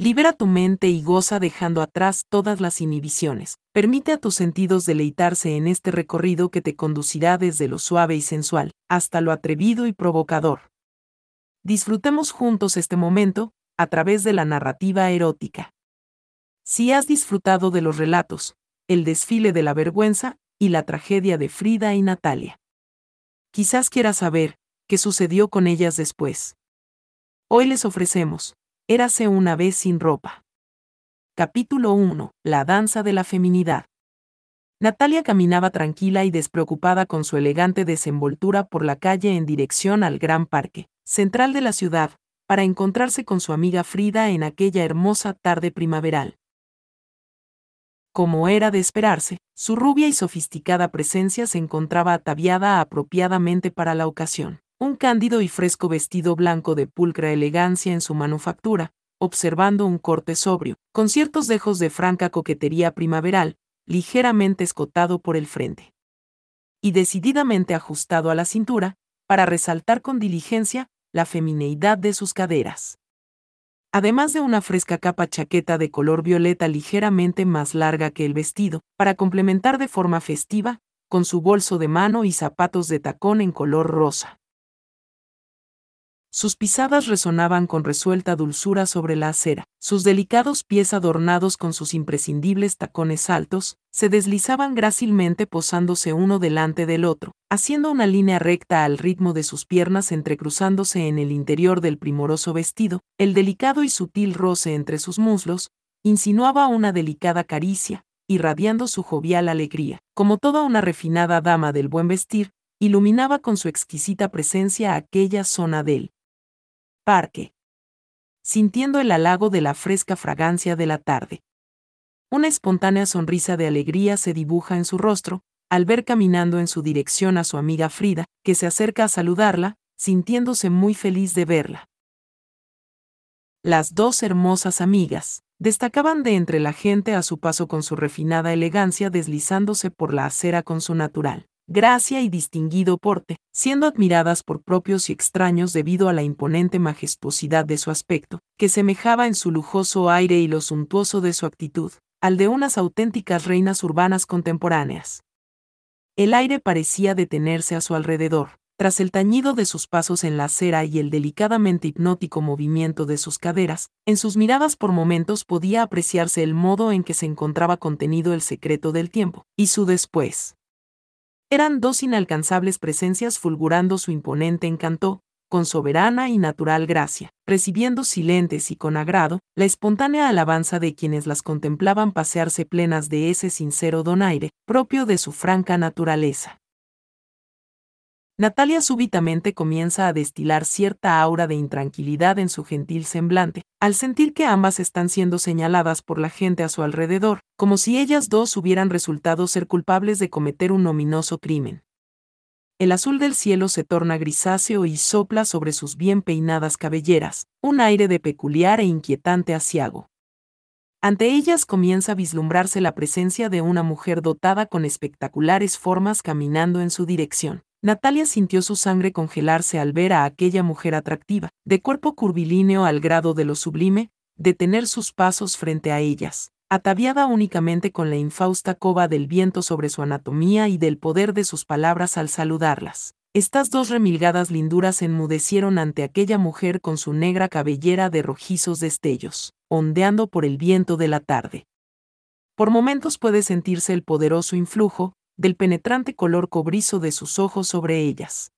Libera tu mente y goza dejando atrás todas las inhibiciones. Permite a tus sentidos deleitarse en este recorrido que te conducirá desde lo suave y sensual hasta lo atrevido y provocador. Disfrutemos juntos este momento a través de la narrativa erótica. Si has disfrutado de los relatos, el desfile de la vergüenza y la tragedia de Frida y Natalia. Quizás quieras saber qué sucedió con ellas después. Hoy les ofrecemos, Érase una vez sin ropa. Capítulo 1. La danza de la feminidad. Natalia caminaba tranquila y despreocupada con su elegante desenvoltura por la calle en dirección al gran parque, central de la ciudad, para encontrarse con su amiga Frida en aquella hermosa tarde primaveral. Como era de esperarse, su rubia y sofisticada presencia se encontraba ataviada apropiadamente para la ocasión. Un cándido y fresco vestido blanco de pulcra elegancia en su manufactura, observando un corte sobrio, con ciertos dejos de franca coquetería primaveral, ligeramente escotado por el frente. Y decididamente ajustado a la cintura, para resaltar con diligencia la femineidad de sus caderas además de una fresca capa chaqueta de color violeta ligeramente más larga que el vestido, para complementar de forma festiva, con su bolso de mano y zapatos de tacón en color rosa. Sus pisadas resonaban con resuelta dulzura sobre la acera, sus delicados pies adornados con sus imprescindibles tacones altos, se deslizaban grácilmente posándose uno delante del otro, haciendo una línea recta al ritmo de sus piernas entrecruzándose en el interior del primoroso vestido, el delicado y sutil roce entre sus muslos, insinuaba una delicada caricia, irradiando su jovial alegría, como toda una refinada dama del buen vestir, iluminaba con su exquisita presencia aquella zona del parque, sintiendo el halago de la fresca fragancia de la tarde. Una espontánea sonrisa de alegría se dibuja en su rostro, al ver caminando en su dirección a su amiga Frida, que se acerca a saludarla, sintiéndose muy feliz de verla. Las dos hermosas amigas destacaban de entre la gente a su paso con su refinada elegancia deslizándose por la acera con su natural gracia y distinguido porte, siendo admiradas por propios y extraños debido a la imponente majestuosidad de su aspecto, que semejaba en su lujoso aire y lo suntuoso de su actitud, al de unas auténticas reinas urbanas contemporáneas. El aire parecía detenerse a su alrededor, tras el tañido de sus pasos en la acera y el delicadamente hipnótico movimiento de sus caderas, en sus miradas por momentos podía apreciarse el modo en que se encontraba contenido el secreto del tiempo, y su después. Eran dos inalcanzables presencias fulgurando su imponente encanto, con soberana y natural gracia, recibiendo silentes y con agrado la espontánea alabanza de quienes las contemplaban pasearse plenas de ese sincero donaire, propio de su franca naturaleza. Natalia súbitamente comienza a destilar cierta aura de intranquilidad en su gentil semblante, al sentir que ambas están siendo señaladas por la gente a su alrededor, como si ellas dos hubieran resultado ser culpables de cometer un ominoso crimen. El azul del cielo se torna grisáceo y sopla sobre sus bien peinadas cabelleras, un aire de peculiar e inquietante asiago. Ante ellas comienza a vislumbrarse la presencia de una mujer dotada con espectaculares formas caminando en su dirección. Natalia sintió su sangre congelarse al ver a aquella mujer atractiva, de cuerpo curvilíneo al grado de lo sublime, detener sus pasos frente a ellas, ataviada únicamente con la infausta cova del viento sobre su anatomía y del poder de sus palabras al saludarlas. Estas dos remilgadas linduras enmudecieron ante aquella mujer con su negra cabellera de rojizos destellos, ondeando por el viento de la tarde. Por momentos puede sentirse el poderoso influjo, del penetrante color cobrizo de sus ojos sobre ellas.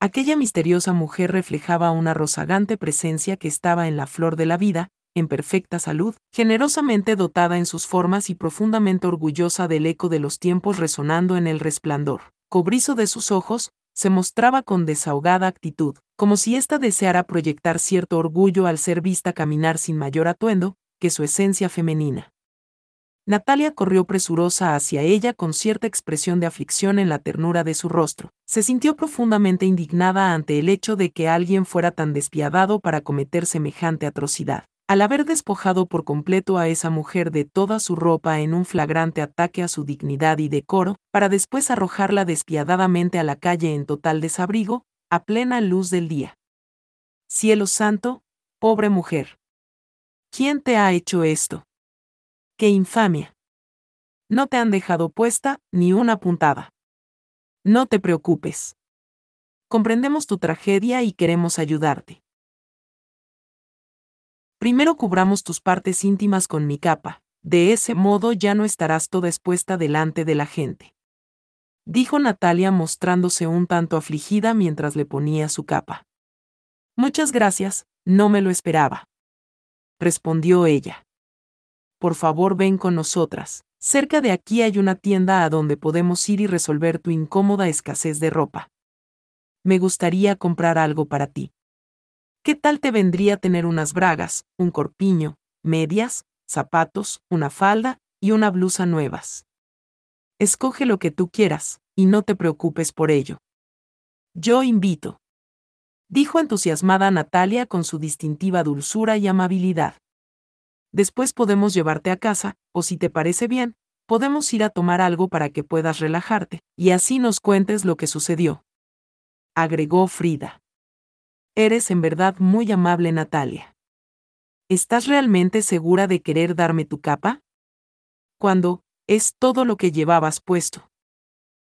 Aquella misteriosa mujer reflejaba una rozagante presencia que estaba en la flor de la vida, en perfecta salud, generosamente dotada en sus formas y profundamente orgullosa del eco de los tiempos resonando en el resplandor. Cobrizo de sus ojos, se mostraba con desahogada actitud, como si ésta deseara proyectar cierto orgullo al ser vista caminar sin mayor atuendo que su esencia femenina. Natalia corrió presurosa hacia ella con cierta expresión de aflicción en la ternura de su rostro. Se sintió profundamente indignada ante el hecho de que alguien fuera tan despiadado para cometer semejante atrocidad. Al haber despojado por completo a esa mujer de toda su ropa en un flagrante ataque a su dignidad y decoro, para después arrojarla despiadadamente a la calle en total desabrigo, a plena luz del día. Cielo santo, Pobre mujer. ¿Quién te ha hecho esto? ¡Qué infamia! No te han dejado puesta ni una puntada. No te preocupes. Comprendemos tu tragedia y queremos ayudarte. Primero cubramos tus partes íntimas con mi capa, de ese modo ya no estarás toda expuesta delante de la gente. Dijo Natalia mostrándose un tanto afligida mientras le ponía su capa. Muchas gracias, no me lo esperaba. Respondió ella. Por favor ven con nosotras. Cerca de aquí hay una tienda a donde podemos ir y resolver tu incómoda escasez de ropa. Me gustaría comprar algo para ti. ¿Qué tal te vendría tener unas bragas, un corpiño, medias, zapatos, una falda y una blusa nuevas? Escoge lo que tú quieras, y no te preocupes por ello. Yo invito. Dijo entusiasmada Natalia con su distintiva dulzura y amabilidad. Después podemos llevarte a casa, o si te parece bien, podemos ir a tomar algo para que puedas relajarte, y así nos cuentes lo que sucedió. Agregó Frida. Eres en verdad muy amable, Natalia. ¿Estás realmente segura de querer darme tu capa? Cuando, es todo lo que llevabas puesto.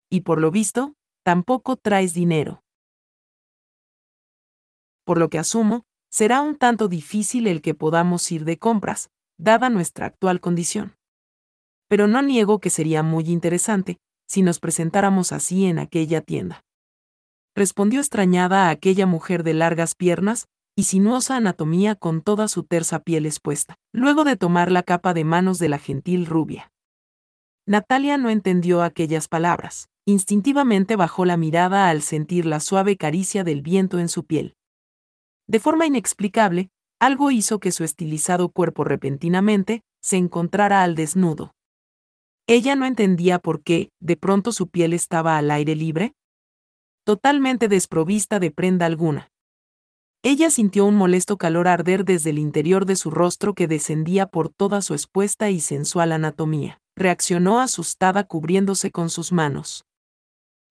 Y por lo visto, tampoco traes dinero. Por lo que asumo, será un tanto difícil el que podamos ir de compras, dada nuestra actual condición. Pero no niego que sería muy interesante si nos presentáramos así en aquella tienda. Respondió extrañada a aquella mujer de largas piernas y sinuosa anatomía con toda su tersa piel expuesta, luego de tomar la capa de manos de la gentil rubia. Natalia no entendió aquellas palabras, instintivamente bajó la mirada al sentir la suave caricia del viento en su piel. De forma inexplicable, algo hizo que su estilizado cuerpo repentinamente se encontrara al desnudo. Ella no entendía por qué, de pronto su piel estaba al aire libre, totalmente desprovista de prenda alguna. Ella sintió un molesto calor arder desde el interior de su rostro que descendía por toda su expuesta y sensual anatomía. Reaccionó asustada cubriéndose con sus manos.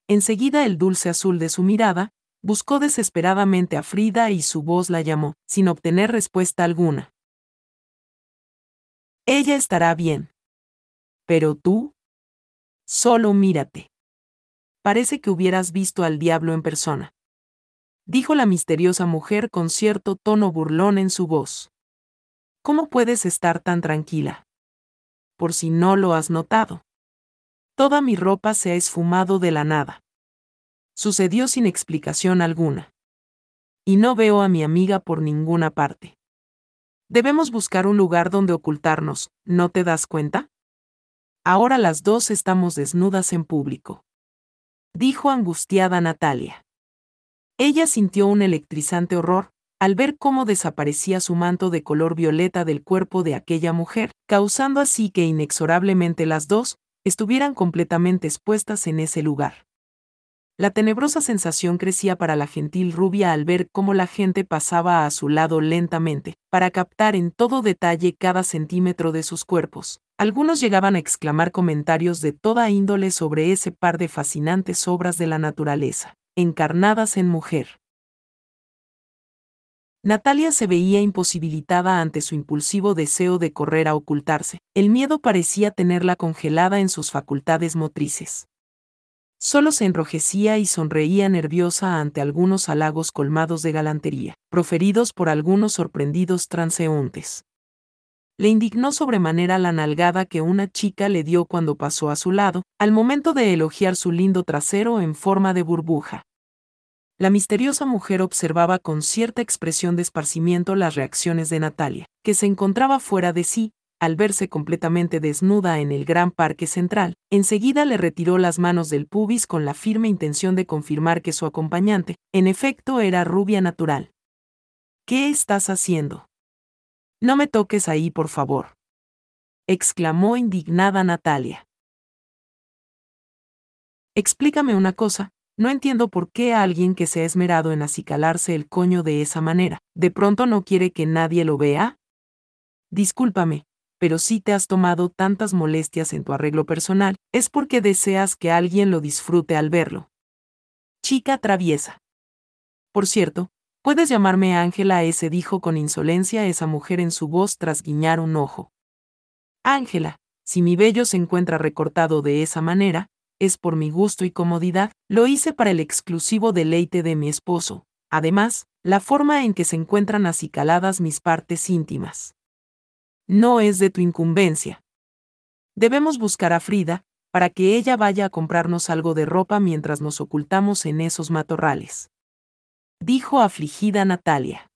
Enseguida el dulce azul de su mirada, Buscó desesperadamente a Frida y su voz la llamó, sin obtener respuesta alguna. Ella estará bien. Pero tú. Solo mírate. Parece que hubieras visto al diablo en persona. Dijo la misteriosa mujer con cierto tono burlón en su voz. ¿Cómo puedes estar tan tranquila? Por si no lo has notado. Toda mi ropa se ha esfumado de la nada sucedió sin explicación alguna. Y no veo a mi amiga por ninguna parte. Debemos buscar un lugar donde ocultarnos, ¿no te das cuenta? Ahora las dos estamos desnudas en público. Dijo angustiada Natalia. Ella sintió un electrizante horror, al ver cómo desaparecía su manto de color violeta del cuerpo de aquella mujer, causando así que inexorablemente las dos estuvieran completamente expuestas en ese lugar. La tenebrosa sensación crecía para la gentil rubia al ver cómo la gente pasaba a su lado lentamente, para captar en todo detalle cada centímetro de sus cuerpos. Algunos llegaban a exclamar comentarios de toda índole sobre ese par de fascinantes obras de la naturaleza, encarnadas en mujer. Natalia se veía imposibilitada ante su impulsivo deseo de correr a ocultarse. El miedo parecía tenerla congelada en sus facultades motrices. Solo se enrojecía y sonreía nerviosa ante algunos halagos colmados de galantería, proferidos por algunos sorprendidos transeúntes. Le indignó sobremanera la nalgada que una chica le dio cuando pasó a su lado, al momento de elogiar su lindo trasero en forma de burbuja. La misteriosa mujer observaba con cierta expresión de esparcimiento las reacciones de Natalia, que se encontraba fuera de sí, al verse completamente desnuda en el gran parque central, enseguida le retiró las manos del pubis con la firme intención de confirmar que su acompañante, en efecto, era rubia natural. ¿Qué estás haciendo? No me toques ahí, por favor. exclamó indignada Natalia. Explícame una cosa, no entiendo por qué alguien que se ha esmerado en acicalarse el coño de esa manera, de pronto no quiere que nadie lo vea. Discúlpame, pero si te has tomado tantas molestias en tu arreglo personal, es porque deseas que alguien lo disfrute al verlo. Chica traviesa. Por cierto, Puedes llamarme Ángela ese dijo con insolencia esa mujer en su voz tras guiñar un ojo. Ángela, si mi vello se encuentra recortado de esa manera, es por mi gusto y comodidad, lo hice para el exclusivo deleite de mi esposo. Además, la forma en que se encuentran acicaladas mis partes íntimas. No es de tu incumbencia. Debemos buscar a Frida, para que ella vaya a comprarnos algo de ropa mientras nos ocultamos en esos matorrales. Dijo afligida Natalia.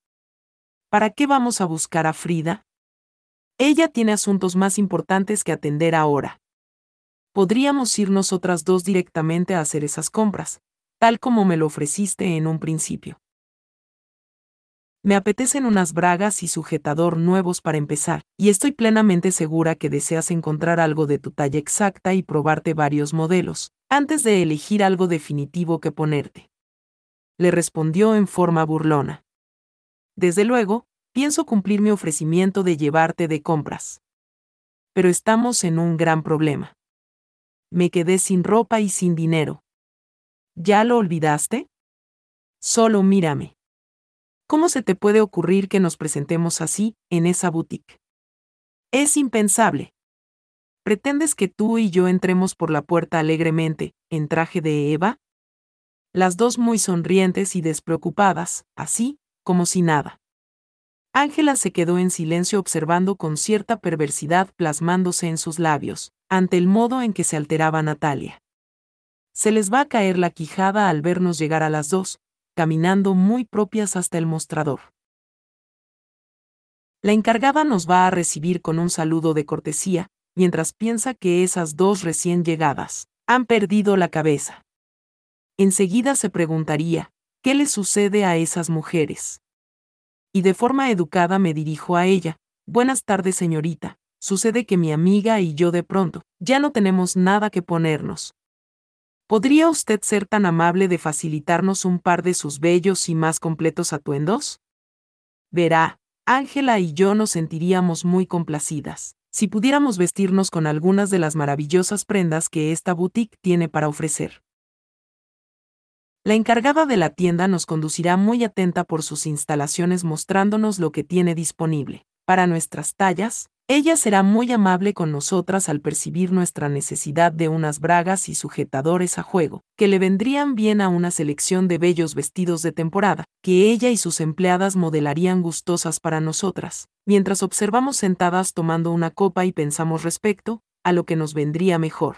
¿Para qué vamos a buscar a Frida? Ella tiene asuntos más importantes que atender ahora. Podríamos ir nosotras dos directamente a hacer esas compras, tal como me lo ofreciste en un principio. Me apetecen unas bragas y sujetador nuevos para empezar, y estoy plenamente segura que deseas encontrar algo de tu talla exacta y probarte varios modelos, antes de elegir algo definitivo que ponerte. Le respondió en forma burlona. Desde luego, pienso cumplir mi ofrecimiento de llevarte de compras. Pero estamos en un gran problema. Me quedé sin ropa y sin dinero. ¿Ya lo olvidaste? Solo mírame. ¿Cómo se te puede ocurrir que nos presentemos así, en esa boutique? Es impensable. ¿Pretendes que tú y yo entremos por la puerta alegremente, en traje de Eva? Las dos muy sonrientes y despreocupadas, así, como si nada. Ángela se quedó en silencio observando con cierta perversidad plasmándose en sus labios, ante el modo en que se alteraba Natalia. Se les va a caer la quijada al vernos llegar a las dos, caminando muy propias hasta el mostrador. La encargada nos va a recibir con un saludo de cortesía, mientras piensa que esas dos recién llegadas han perdido la cabeza. Enseguida se preguntaría, ¿qué le sucede a esas mujeres? Y de forma educada me dirijo a ella, Buenas tardes señorita, sucede que mi amiga y yo de pronto, ya no tenemos nada que ponernos, ¿Podría usted ser tan amable de facilitarnos un par de sus bellos y más completos atuendos? Verá, Ángela y yo nos sentiríamos muy complacidas si pudiéramos vestirnos con algunas de las maravillosas prendas que esta boutique tiene para ofrecer. La encargada de la tienda nos conducirá muy atenta por sus instalaciones mostrándonos lo que tiene disponible. Para nuestras tallas, ella será muy amable con nosotras al percibir nuestra necesidad de unas bragas y sujetadores a juego, que le vendrían bien a una selección de bellos vestidos de temporada, que ella y sus empleadas modelarían gustosas para nosotras, mientras observamos sentadas tomando una copa y pensamos respecto a lo que nos vendría mejor.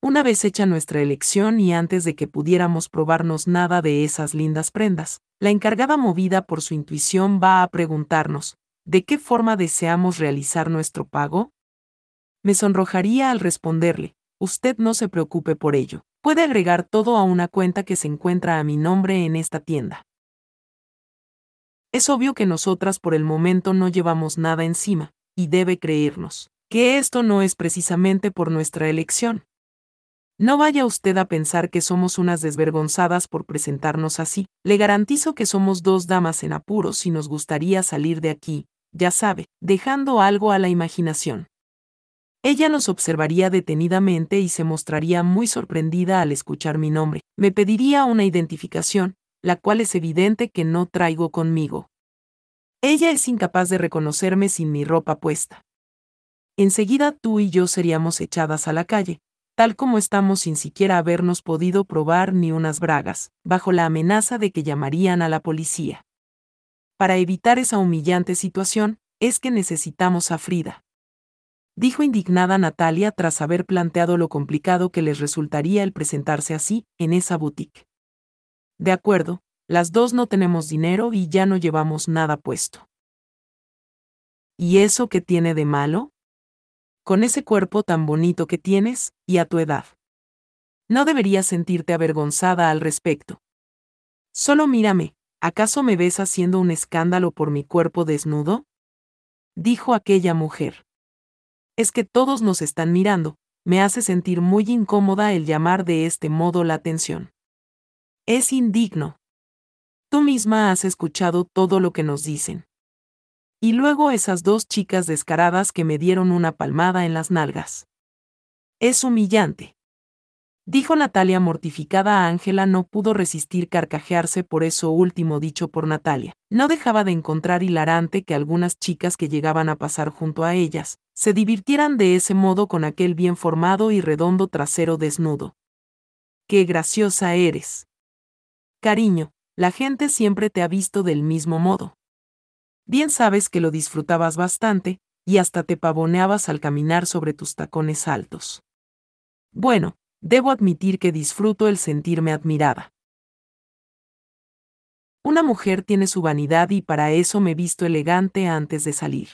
Una vez hecha nuestra elección y antes de que pudiéramos probarnos nada de esas lindas prendas, la encargada movida por su intuición va a preguntarnos, ¿De qué forma deseamos realizar nuestro pago? Me sonrojaría al responderle, usted no se preocupe por ello, puede agregar todo a una cuenta que se encuentra a mi nombre en esta tienda. Es obvio que nosotras por el momento no llevamos nada encima, y debe creernos, que esto no es precisamente por nuestra elección. No vaya usted a pensar que somos unas desvergonzadas por presentarnos así, le garantizo que somos dos damas en apuros y nos gustaría salir de aquí, ya sabe, dejando algo a la imaginación. Ella nos observaría detenidamente y se mostraría muy sorprendida al escuchar mi nombre. Me pediría una identificación, la cual es evidente que no traigo conmigo. Ella es incapaz de reconocerme sin mi ropa puesta. Enseguida tú y yo seríamos echadas a la calle, tal como estamos sin siquiera habernos podido probar ni unas bragas, bajo la amenaza de que llamarían a la policía. Para evitar esa humillante situación, es que necesitamos a Frida. Dijo indignada Natalia tras haber planteado lo complicado que les resultaría el presentarse así, en esa boutique. De acuerdo, las dos no tenemos dinero y ya no llevamos nada puesto. ¿Y eso qué tiene de malo? Con ese cuerpo tan bonito que tienes, y a tu edad. No deberías sentirte avergonzada al respecto. Solo mírame, ¿acaso me ves haciendo un escándalo por mi cuerpo desnudo? Dijo aquella mujer. Es que todos nos están mirando, me hace sentir muy incómoda el llamar de este modo la atención. Es indigno. Tú misma has escuchado todo lo que nos dicen. Y luego esas dos chicas descaradas que me dieron una palmada en las nalgas. Es humillante. Dijo Natalia mortificada a Ángela no pudo resistir carcajearse por eso último dicho por Natalia. No dejaba de encontrar hilarante que algunas chicas que llegaban a pasar junto a ellas, se divirtieran de ese modo con aquel bien formado y redondo trasero desnudo. ¡Qué graciosa eres! Cariño, la gente siempre te ha visto del mismo modo. Bien sabes que lo disfrutabas bastante, y hasta te pavoneabas al caminar sobre tus tacones altos. Bueno, debo admitir que disfruto el sentirme admirada. Una mujer tiene su vanidad y para eso me visto elegante antes de salir.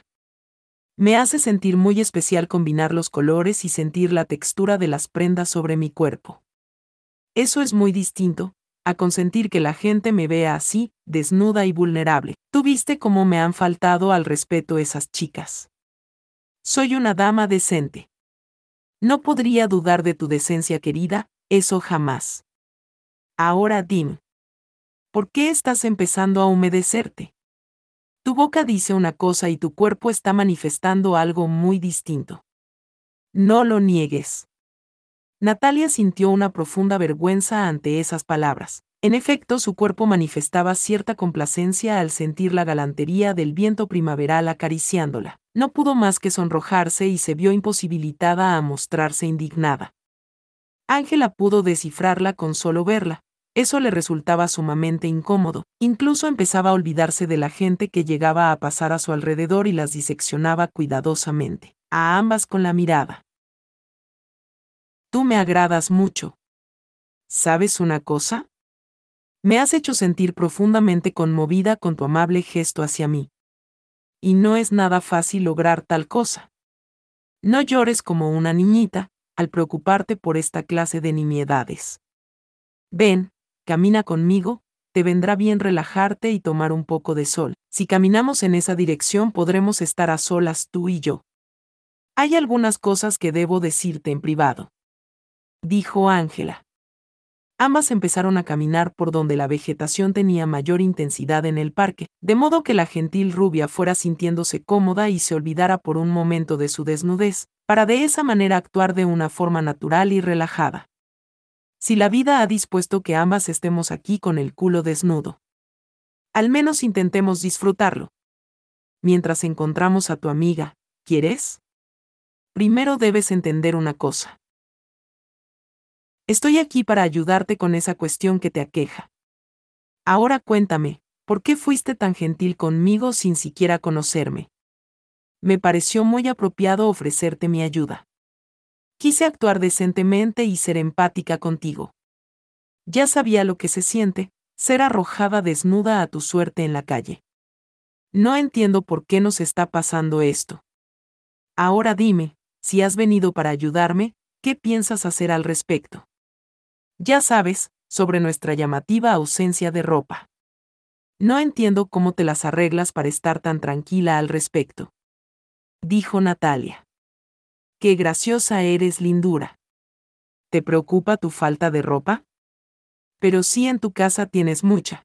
Me hace sentir muy especial combinar los colores y sentir la textura de las prendas sobre mi cuerpo. Eso es muy distinto, a consentir que la gente me vea así, desnuda y vulnerable. Tú viste cómo me han faltado al respeto esas chicas. Soy una dama decente. No podría dudar de tu decencia querida, eso jamás. Ahora dime. ¿Por qué estás empezando a humedecerte? Tu boca dice una cosa y tu cuerpo está manifestando algo muy distinto. No lo niegues. Natalia sintió una profunda vergüenza ante esas palabras. En efecto, su cuerpo manifestaba cierta complacencia al sentir la galantería del viento primaveral acariciándola. No pudo más que sonrojarse y se vio imposibilitada a mostrarse indignada. Ángela pudo descifrarla con solo verla. Eso le resultaba sumamente incómodo. Incluso empezaba a olvidarse de la gente que llegaba a pasar a su alrededor y las diseccionaba cuidadosamente, a ambas con la mirada. Tú me agradas mucho. ¿Sabes una cosa? Me has hecho sentir profundamente conmovida con tu amable gesto hacia mí. Y no es nada fácil lograr tal cosa. No llores como una niñita, al preocuparte por esta clase de nimiedades. Ven, camina conmigo, te vendrá bien relajarte y tomar un poco de sol. Si caminamos en esa dirección podremos estar a solas tú y yo. Hay algunas cosas que debo decirte en privado. Dijo Ángela. Ambas empezaron a caminar por donde la vegetación tenía mayor intensidad en el parque, de modo que la gentil rubia fuera sintiéndose cómoda y se olvidara por un momento de su desnudez, para de esa manera actuar de una forma natural y relajada. Si la vida ha dispuesto que ambas estemos aquí con el culo desnudo. Al menos intentemos disfrutarlo. Mientras encontramos a tu amiga, ¿quieres? Primero debes entender una cosa. Estoy aquí para ayudarte con esa cuestión que te aqueja. Ahora cuéntame, ¿por qué fuiste tan gentil conmigo sin siquiera conocerme? Me pareció muy apropiado ofrecerte mi ayuda. Quise actuar decentemente y ser empática contigo. Ya sabía lo que se siente, ser arrojada desnuda a tu suerte en la calle. No entiendo por qué nos está pasando esto. Ahora dime, si has venido para ayudarme, ¿qué piensas hacer al respecto? Ya sabes, sobre nuestra llamativa ausencia de ropa. No entiendo cómo te las arreglas para estar tan tranquila al respecto. Dijo Natalia. Qué graciosa eres, lindura. ¿Te preocupa tu falta de ropa? Pero sí en tu casa tienes mucha.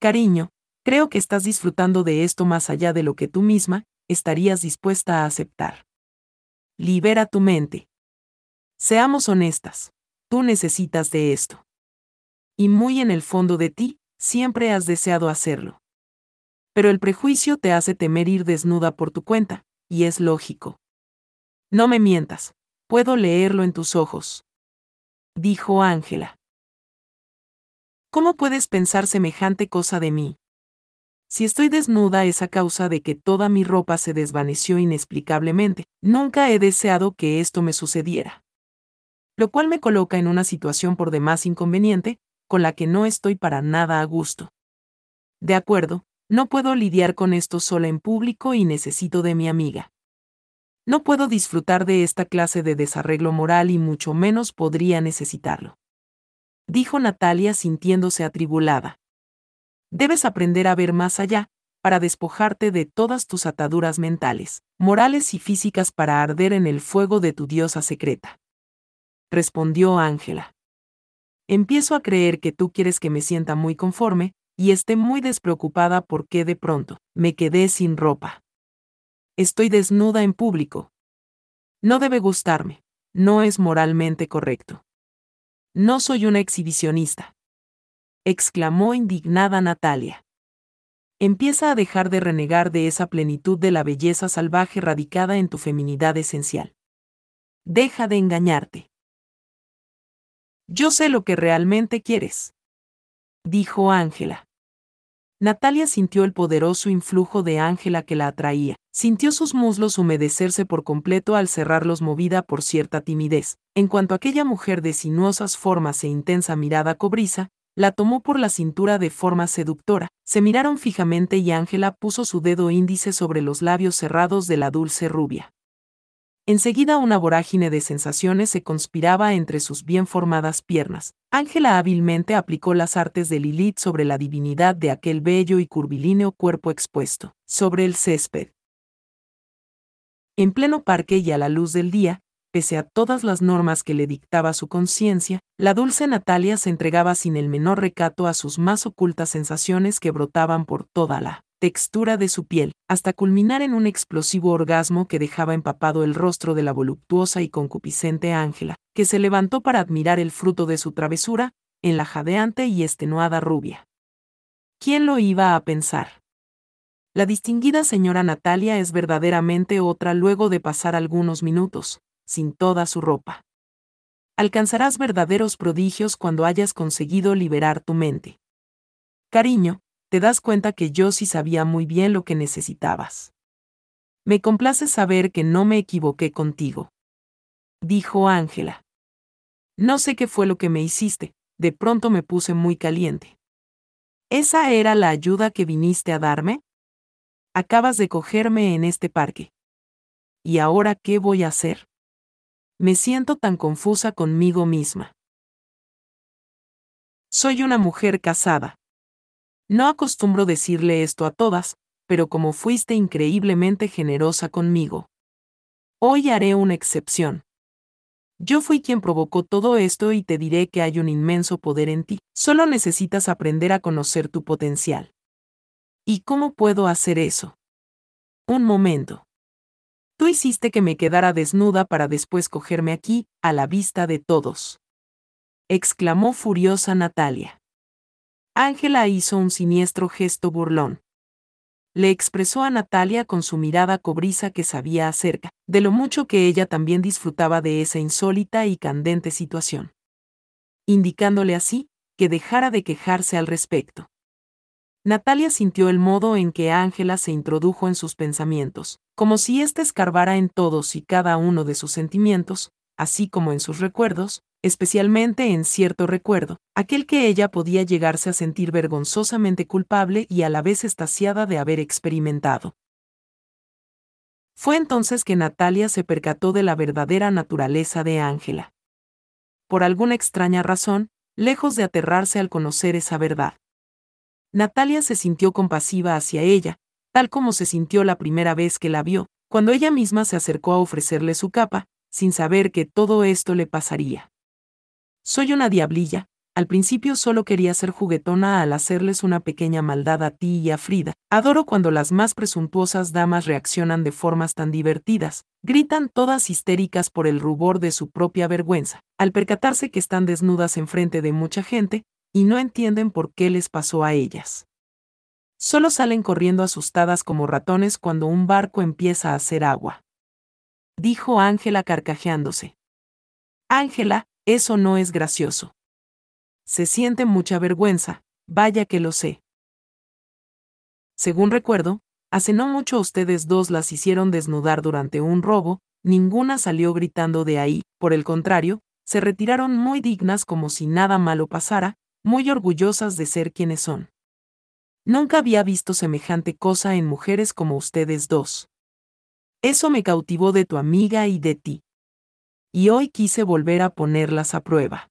Cariño, creo que estás disfrutando de esto más allá de lo que tú misma estarías dispuesta a aceptar. Libera tu mente. Seamos honestas tú necesitas de esto. Y muy en el fondo de ti, siempre has deseado hacerlo. Pero el prejuicio te hace temer ir desnuda por tu cuenta, y es lógico. No me mientas, puedo leerlo en tus ojos. Dijo Ángela. ¿Cómo puedes pensar semejante cosa de mí? Si estoy desnuda es a causa de que toda mi ropa se desvaneció inexplicablemente. Nunca he deseado que esto me sucediera lo cual me coloca en una situación por demás inconveniente, con la que no estoy para nada a gusto. De acuerdo, no puedo lidiar con esto sola en público y necesito de mi amiga. No puedo disfrutar de esta clase de desarreglo moral y mucho menos podría necesitarlo. Dijo Natalia sintiéndose atribulada. Debes aprender a ver más allá, para despojarte de todas tus ataduras mentales, morales y físicas para arder en el fuego de tu diosa secreta respondió Ángela. Empiezo a creer que tú quieres que me sienta muy conforme, y esté muy despreocupada porque de pronto me quedé sin ropa. Estoy desnuda en público. No debe gustarme, no es moralmente correcto. No soy una exhibicionista. exclamó indignada Natalia. Empieza a dejar de renegar de esa plenitud de la belleza salvaje radicada en tu feminidad esencial. Deja de engañarte. Yo sé lo que realmente quieres. Dijo Ángela. Natalia sintió el poderoso influjo de Ángela que la atraía, sintió sus muslos humedecerse por completo al cerrarlos movida por cierta timidez. En cuanto aquella mujer de sinuosas formas e intensa mirada cobriza, la tomó por la cintura de forma seductora, se miraron fijamente y Ángela puso su dedo índice sobre los labios cerrados de la dulce rubia. Enseguida una vorágine de sensaciones se conspiraba entre sus bien formadas piernas. Ángela hábilmente aplicó las artes de Lilith sobre la divinidad de aquel bello y curvilíneo cuerpo expuesto, sobre el césped. En pleno parque y a la luz del día, pese a todas las normas que le dictaba su conciencia, la dulce Natalia se entregaba sin el menor recato a sus más ocultas sensaciones que brotaban por toda la textura de su piel, hasta culminar en un explosivo orgasmo que dejaba empapado el rostro de la voluptuosa y concupiscente Ángela, que se levantó para admirar el fruto de su travesura, en la jadeante y estenuada rubia. ¿Quién lo iba a pensar? La distinguida señora Natalia es verdaderamente otra luego de pasar algunos minutos, sin toda su ropa. Alcanzarás verdaderos prodigios cuando hayas conseguido liberar tu mente. Cariño, te das cuenta que yo sí sabía muy bien lo que necesitabas. Me complace saber que no me equivoqué contigo. Dijo Ángela. No sé qué fue lo que me hiciste, de pronto me puse muy caliente. ¿Esa era la ayuda que viniste a darme? Acabas de cogerme en este parque. ¿Y ahora qué voy a hacer? Me siento tan confusa conmigo misma. Soy una mujer casada. No acostumbro decirle esto a todas, pero como fuiste increíblemente generosa conmigo. Hoy haré una excepción. Yo fui quien provocó todo esto y te diré que hay un inmenso poder en ti, solo necesitas aprender a conocer tu potencial. ¿Y cómo puedo hacer eso? Un momento. Tú hiciste que me quedara desnuda para después cogerme aquí, a la vista de todos. exclamó furiosa Natalia. Ángela hizo un siniestro gesto burlón. Le expresó a Natalia con su mirada cobriza que sabía acerca de lo mucho que ella también disfrutaba de esa insólita y candente situación. Indicándole así que dejara de quejarse al respecto. Natalia sintió el modo en que Ángela se introdujo en sus pensamientos, como si éste escarbara en todos y cada uno de sus sentimientos, así como en sus recuerdos, especialmente en cierto recuerdo, aquel que ella podía llegarse a sentir vergonzosamente culpable y a la vez estaciada de haber experimentado. Fue entonces que Natalia se percató de la verdadera naturaleza de Ángela. Por alguna extraña razón, lejos de aterrarse al conocer esa verdad. Natalia se sintió compasiva hacia ella, tal como se sintió la primera vez que la vio, cuando ella misma se acercó a ofrecerle su capa, sin saber que todo esto le pasaría. Soy una diablilla, al principio solo quería ser juguetona al hacerles una pequeña maldad a ti y a Frida. Adoro cuando las más presuntuosas damas reaccionan de formas tan divertidas, gritan todas histéricas por el rubor de su propia vergüenza, al percatarse que están desnudas enfrente de mucha gente, y no entienden por qué les pasó a ellas. Solo salen corriendo asustadas como ratones cuando un barco empieza a hacer agua. Dijo Ángela carcajeándose. Ángela, eso no es gracioso. Se siente mucha vergüenza, vaya que lo sé. Según recuerdo, hace no mucho ustedes dos las hicieron desnudar durante un robo, ninguna salió gritando de ahí, por el contrario, se retiraron muy dignas como si nada malo pasara, muy orgullosas de ser quienes son. Nunca había visto semejante cosa en mujeres como ustedes dos. Eso me cautivó de tu amiga y de ti y hoy quise volver a ponerlas a prueba.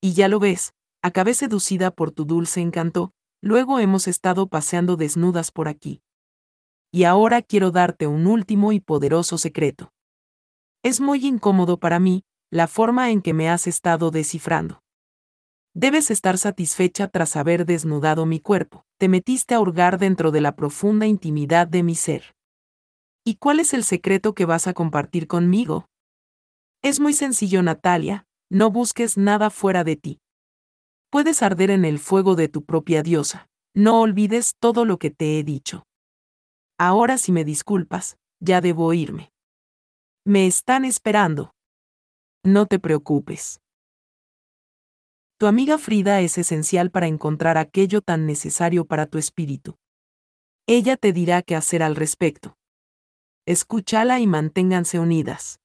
Y ya lo ves, acabé seducida por tu dulce encanto, luego hemos estado paseando desnudas por aquí. Y ahora quiero darte un último y poderoso secreto. Es muy incómodo para mí, la forma en que me has estado descifrando. Debes estar satisfecha tras haber desnudado mi cuerpo, te metiste a hurgar dentro de la profunda intimidad de mi ser. ¿Y cuál es el secreto que vas a compartir conmigo? Es muy sencillo, Natalia, no busques nada fuera de ti. Puedes arder en el fuego de tu propia diosa. No olvides todo lo que te he dicho. Ahora si me disculpas, ya debo irme. Me están esperando. No te preocupes. Tu amiga Frida es esencial para encontrar aquello tan necesario para tu espíritu. Ella te dirá qué hacer al respecto. Escúchala y manténganse unidas.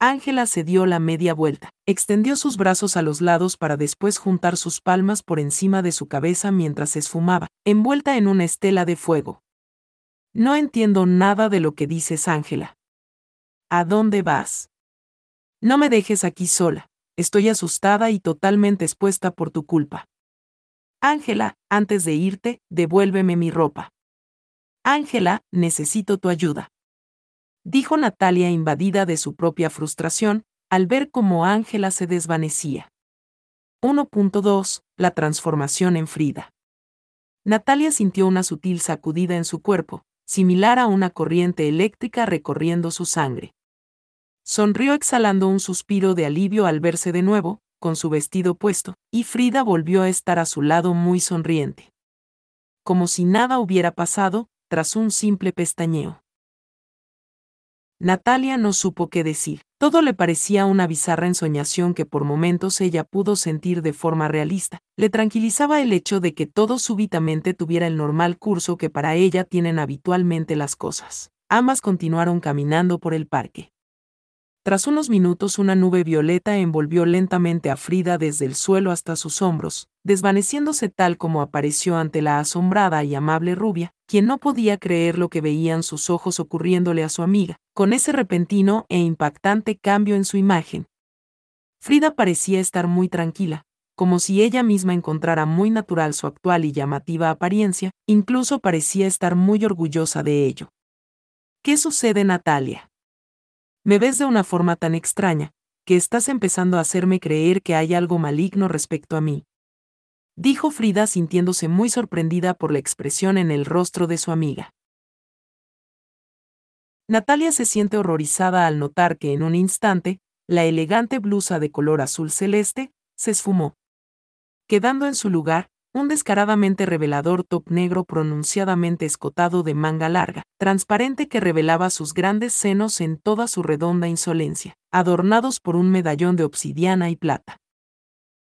Ángela se dio la media vuelta, extendió sus brazos a los lados para después juntar sus palmas por encima de su cabeza mientras esfumaba, envuelta en una estela de fuego. No entiendo nada de lo que dices, Ángela. ¿A dónde vas? No me dejes aquí sola, estoy asustada y totalmente expuesta por tu culpa. Ángela, antes de irte, devuélveme mi ropa. Ángela, necesito tu ayuda dijo Natalia invadida de su propia frustración, al ver cómo Ángela se desvanecía. 1.2. La transformación en Frida. Natalia sintió una sutil sacudida en su cuerpo, similar a una corriente eléctrica recorriendo su sangre. Sonrió exhalando un suspiro de alivio al verse de nuevo, con su vestido puesto, y Frida volvió a estar a su lado muy sonriente. Como si nada hubiera pasado, tras un simple pestañeo. Natalia no supo qué decir. Todo le parecía una bizarra ensoñación que por momentos ella pudo sentir de forma realista. Le tranquilizaba el hecho de que todo súbitamente tuviera el normal curso que para ella tienen habitualmente las cosas. Ambas continuaron caminando por el parque. Tras unos minutos una nube violeta envolvió lentamente a Frida desde el suelo hasta sus hombros, desvaneciéndose tal como apareció ante la asombrada y amable rubia, quien no podía creer lo que veían sus ojos ocurriéndole a su amiga, con ese repentino e impactante cambio en su imagen. Frida parecía estar muy tranquila, como si ella misma encontrara muy natural su actual y llamativa apariencia, incluso parecía estar muy orgullosa de ello. ¿Qué sucede, Natalia? Me ves de una forma tan extraña, que estás empezando a hacerme creer que hay algo maligno respecto a mí. Dijo Frida sintiéndose muy sorprendida por la expresión en el rostro de su amiga. Natalia se siente horrorizada al notar que en un instante, la elegante blusa de color azul celeste se esfumó, quedando en su lugar un descaradamente revelador top negro pronunciadamente escotado de manga larga, transparente que revelaba sus grandes senos en toda su redonda insolencia, adornados por un medallón de obsidiana y plata.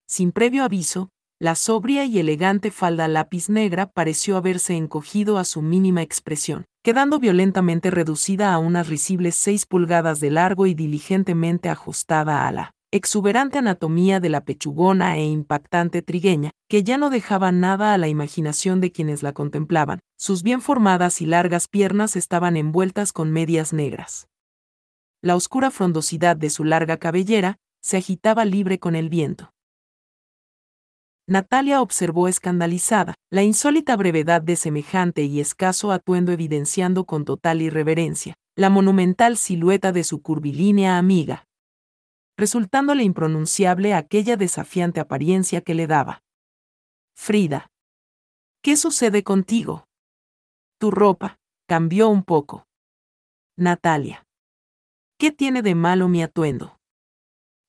Sin previo aviso, la sobria y elegante falda lápiz negra pareció haberse encogido a su mínima expresión, quedando violentamente reducida a unas risibles seis pulgadas de largo y diligentemente ajustada a la exuberante anatomía de la pechugona e impactante trigueña, que ya no dejaba nada a la imaginación de quienes la contemplaban. Sus bien formadas y largas piernas estaban envueltas con medias negras. La oscura frondosidad de su larga cabellera se agitaba libre con el viento. Natalia observó escandalizada la insólita brevedad de semejante y escaso atuendo evidenciando con total irreverencia la monumental silueta de su curvilínea amiga, resultándole impronunciable aquella desafiante apariencia que le daba. Frida. ¿Qué sucede contigo? Tu ropa cambió un poco. Natalia. ¿Qué tiene de malo mi atuendo?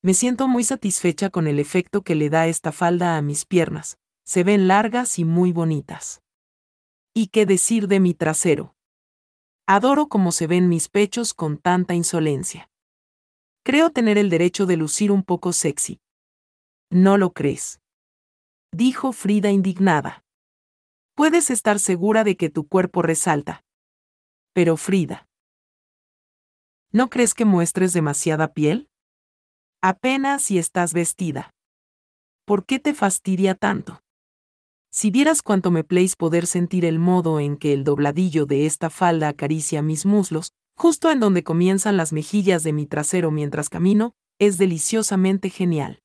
Me siento muy satisfecha con el efecto que le da esta falda a mis piernas. Se ven largas y muy bonitas. ¿Y qué decir de mi trasero? Adoro cómo se ven mis pechos con tanta insolencia. Creo tener el derecho de lucir un poco sexy. ¿No lo crees? Dijo Frida indignada. Puedes estar segura de que tu cuerpo resalta. Pero Frida. ¿No crees que muestres demasiada piel? Apenas si estás vestida. ¿Por qué te fastidia tanto? Si vieras cuánto me place poder sentir el modo en que el dobladillo de esta falda acaricia mis muslos, justo en donde comienzan las mejillas de mi trasero mientras camino, es deliciosamente genial.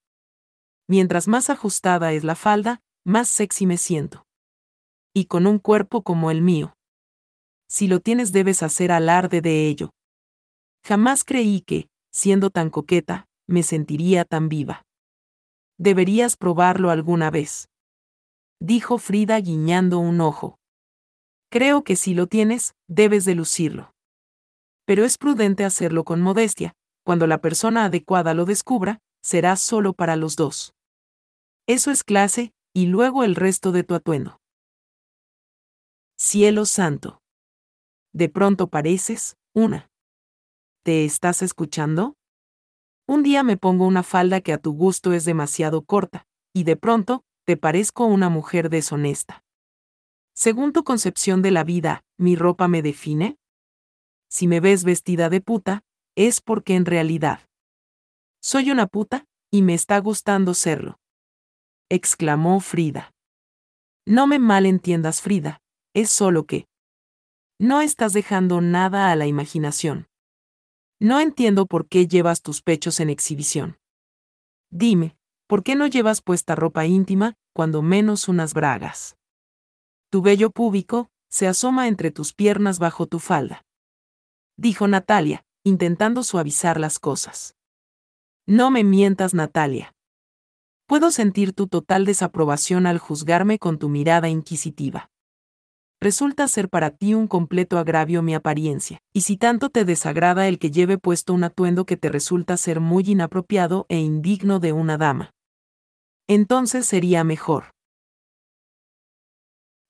Mientras más ajustada es la falda, más sexy me siento. Y con un cuerpo como el mío. Si lo tienes debes hacer alarde de ello. Jamás creí que, siendo tan coqueta, me sentiría tan viva. Deberías probarlo alguna vez. Dijo Frida guiñando un ojo. Creo que si lo tienes, debes de lucirlo pero es prudente hacerlo con modestia. Cuando la persona adecuada lo descubra, será solo para los dos. Eso es clase, y luego el resto de tu atuendo. Cielo santo. De pronto pareces, una. ¿Te estás escuchando? Un día me pongo una falda que a tu gusto es demasiado corta, y de pronto, te parezco una mujer deshonesta. Según tu concepción de la vida, ¿mi ropa me define? Si me ves vestida de puta, es porque en realidad soy una puta, y me está gustando serlo. exclamó Frida. No me malentiendas, Frida, es solo que no estás dejando nada a la imaginación. No entiendo por qué llevas tus pechos en exhibición. Dime, ¿por qué no llevas puesta ropa íntima, cuando menos unas bragas? Tu vello púbico se asoma entre tus piernas bajo tu falda. Dijo Natalia, intentando suavizar las cosas. No me mientas, Natalia. Puedo sentir tu total desaprobación al juzgarme con tu mirada inquisitiva. Resulta ser para ti un completo agravio mi apariencia, y si tanto te desagrada el que lleve puesto un atuendo que te resulta ser muy inapropiado e indigno de una dama. Entonces sería mejor.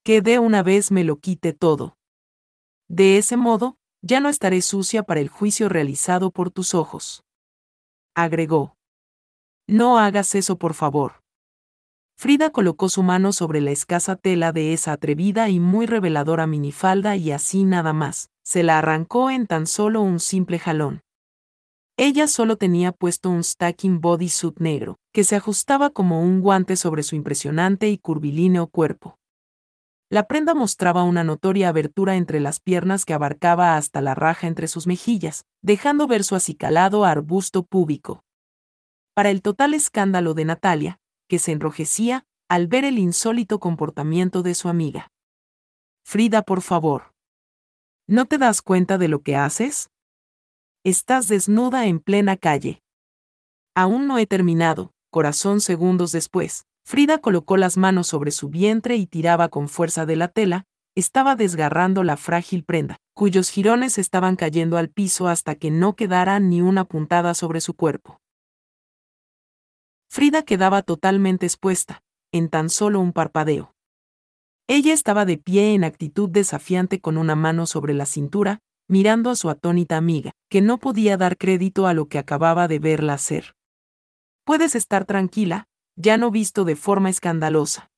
Que de una vez me lo quite todo. De ese modo, ya no estaré sucia para el juicio realizado por tus ojos agregó. No hagas eso, por favor. Frida colocó su mano sobre la escasa tela de esa atrevida y muy reveladora minifalda y así nada más, se la arrancó en tan solo un simple jalón. Ella solo tenía puesto un stacking bodysuit negro, que se ajustaba como un guante sobre su impresionante y curvilíneo cuerpo. La prenda mostraba una notoria abertura entre las piernas que abarcaba hasta la raja entre sus mejillas, dejando ver su acicalado arbusto púbico. Para el total escándalo de Natalia, que se enrojecía al ver el insólito comportamiento de su amiga. Frida, por favor. ¿No te das cuenta de lo que haces? Estás desnuda en plena calle. Aún no he terminado, corazón segundos después, Frida colocó las manos sobre su vientre y tiraba con fuerza de la tela, estaba desgarrando la frágil prenda, cuyos jirones estaban cayendo al piso hasta que no quedara ni una puntada sobre su cuerpo. Frida quedaba totalmente expuesta, en tan solo un parpadeo. Ella estaba de pie en actitud desafiante con una mano sobre la cintura, mirando a su atónita amiga, que no podía dar crédito a lo que acababa de verla hacer. Puedes estar tranquila, ya no visto de forma escandalosa.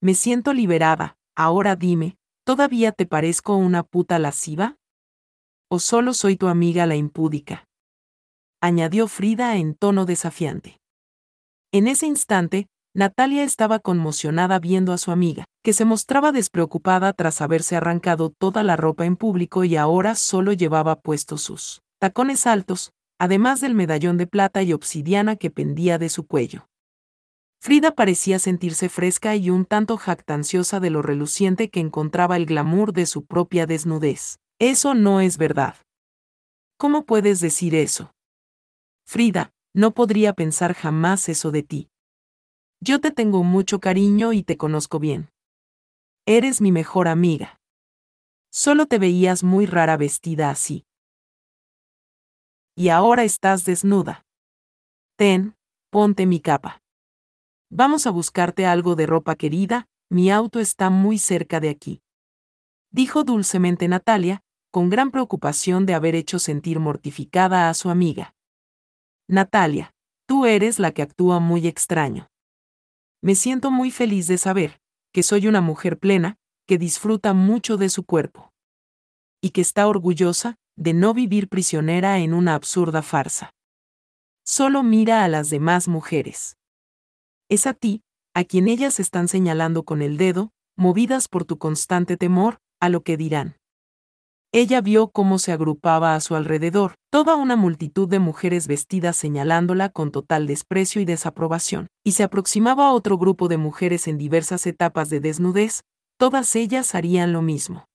Me siento liberada, ahora dime, ¿todavía te parezco una puta lasciva? ¿O solo soy tu amiga la impúdica? añadió Frida en tono desafiante. En ese instante, Natalia estaba conmocionada viendo a su amiga, que se mostraba despreocupada tras haberse arrancado toda la ropa en público y ahora solo llevaba puestos sus tacones altos, además del medallón de plata y obsidiana que pendía de su cuello. Frida parecía sentirse fresca y un tanto jactanciosa de lo reluciente que encontraba el glamour de su propia desnudez. Eso no es verdad. ¿Cómo puedes decir eso? Frida, no podría pensar jamás eso de ti. Yo te tengo mucho cariño y te conozco bien. Eres mi mejor amiga. Solo te veías muy rara vestida así. Y ahora estás desnuda. Ten, ponte mi capa. Vamos a buscarte algo de ropa querida, mi auto está muy cerca de aquí. Dijo dulcemente Natalia, con gran preocupación de haber hecho sentir mortificada a su amiga. Natalia, tú eres la que actúa muy extraño. Me siento muy feliz de saber que soy una mujer plena, que disfruta mucho de su cuerpo. Y que está orgullosa de no vivir prisionera en una absurda farsa. Solo mira a las demás mujeres. Es a ti, a quien ellas están señalando con el dedo, movidas por tu constante temor, a lo que dirán. Ella vio cómo se agrupaba a su alrededor, toda una multitud de mujeres vestidas señalándola con total desprecio y desaprobación, y se aproximaba a otro grupo de mujeres en diversas etapas de desnudez, todas ellas harían lo mismo.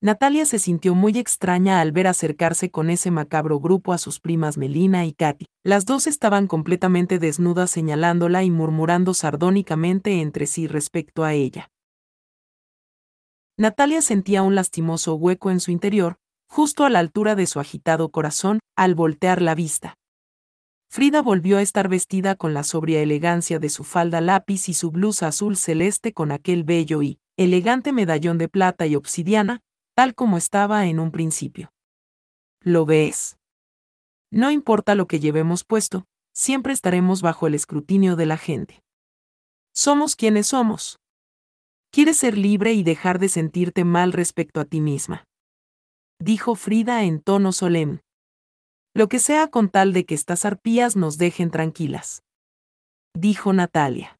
Natalia se sintió muy extraña al ver acercarse con ese macabro grupo a sus primas Melina y Katy. Las dos estaban completamente desnudas señalándola y murmurando sardónicamente entre sí respecto a ella. Natalia sentía un lastimoso hueco en su interior, justo a la altura de su agitado corazón, al voltear la vista. Frida volvió a estar vestida con la sobria elegancia de su falda lápiz y su blusa azul celeste con aquel bello y elegante medallón de plata y obsidiana, tal como estaba en un principio. ¿Lo ves? No importa lo que llevemos puesto, siempre estaremos bajo el escrutinio de la gente. Somos quienes somos. Quieres ser libre y dejar de sentirte mal respecto a ti misma. Dijo Frida en tono solemne. Lo que sea con tal de que estas arpías nos dejen tranquilas. Dijo Natalia.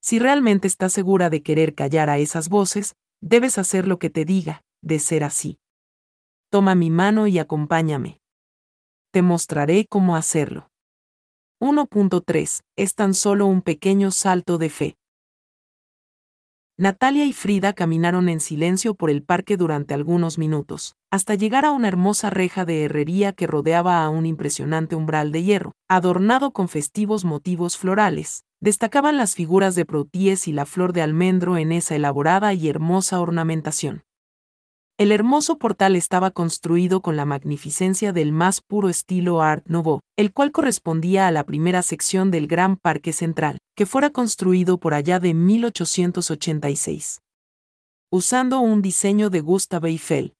Si realmente estás segura de querer callar a esas voces, debes hacer lo que te diga, de ser así. Toma mi mano y acompáñame. Te mostraré cómo hacerlo. 1.3. Es tan solo un pequeño salto de fe. Natalia y Frida caminaron en silencio por el parque durante algunos minutos, hasta llegar a una hermosa reja de herrería que rodeaba a un impresionante umbral de hierro, adornado con festivos motivos florales. Destacaban las figuras de protíes y la flor de almendro en esa elaborada y hermosa ornamentación. El hermoso portal estaba construido con la magnificencia del más puro estilo Art Nouveau, el cual correspondía a la primera sección del Gran Parque Central, que fuera construido por allá de 1886. Usando un diseño de Gustave Eiffel.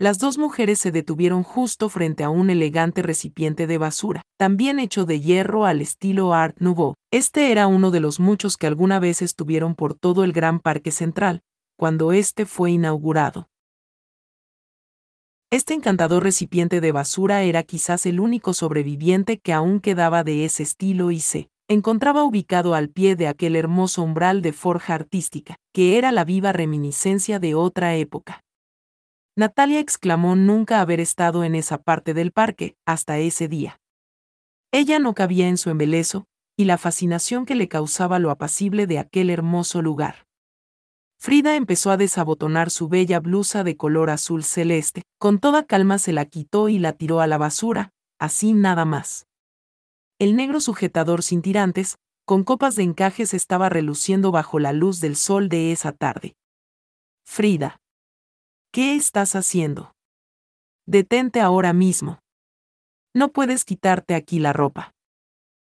Las dos mujeres se detuvieron justo frente a un elegante recipiente de basura, también hecho de hierro al estilo Art Nouveau. Este era uno de los muchos que alguna vez estuvieron por todo el Gran Parque Central, cuando este fue inaugurado. Este encantador recipiente de basura era quizás el único sobreviviente que aún quedaba de ese estilo y se encontraba ubicado al pie de aquel hermoso umbral de forja artística, que era la viva reminiscencia de otra época. Natalia exclamó nunca haber estado en esa parte del parque, hasta ese día. Ella no cabía en su embelezo, y la fascinación que le causaba lo apacible de aquel hermoso lugar. Frida empezó a desabotonar su bella blusa de color azul celeste, con toda calma se la quitó y la tiró a la basura, así nada más. El negro sujetador sin tirantes, con copas de encajes estaba reluciendo bajo la luz del sol de esa tarde. Frida. ¿Qué estás haciendo? Detente ahora mismo. No puedes quitarte aquí la ropa.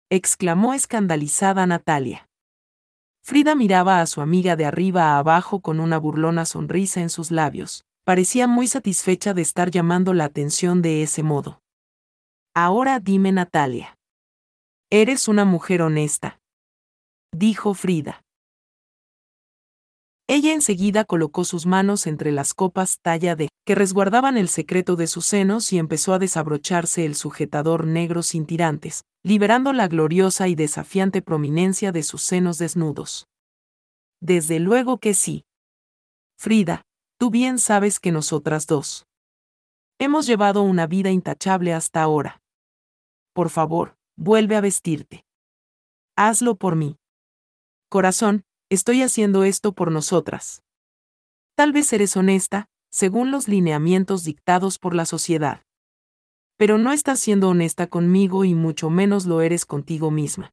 exclamó escandalizada Natalia. Frida miraba a su amiga de arriba a abajo con una burlona sonrisa en sus labios. Parecía muy satisfecha de estar llamando la atención de ese modo. Ahora dime Natalia. Eres una mujer honesta. Dijo Frida. Ella enseguida colocó sus manos entre las copas talla de que resguardaban el secreto de sus senos y empezó a desabrocharse el sujetador negro sin tirantes, liberando la gloriosa y desafiante prominencia de sus senos desnudos. Desde luego que sí. Frida, tú bien sabes que nosotras dos. Hemos llevado una vida intachable hasta ahora. Por favor, vuelve a vestirte. Hazlo por mí. Corazón, estoy haciendo esto por nosotras. Tal vez eres honesta, según los lineamientos dictados por la sociedad. Pero no estás siendo honesta conmigo y mucho menos lo eres contigo misma.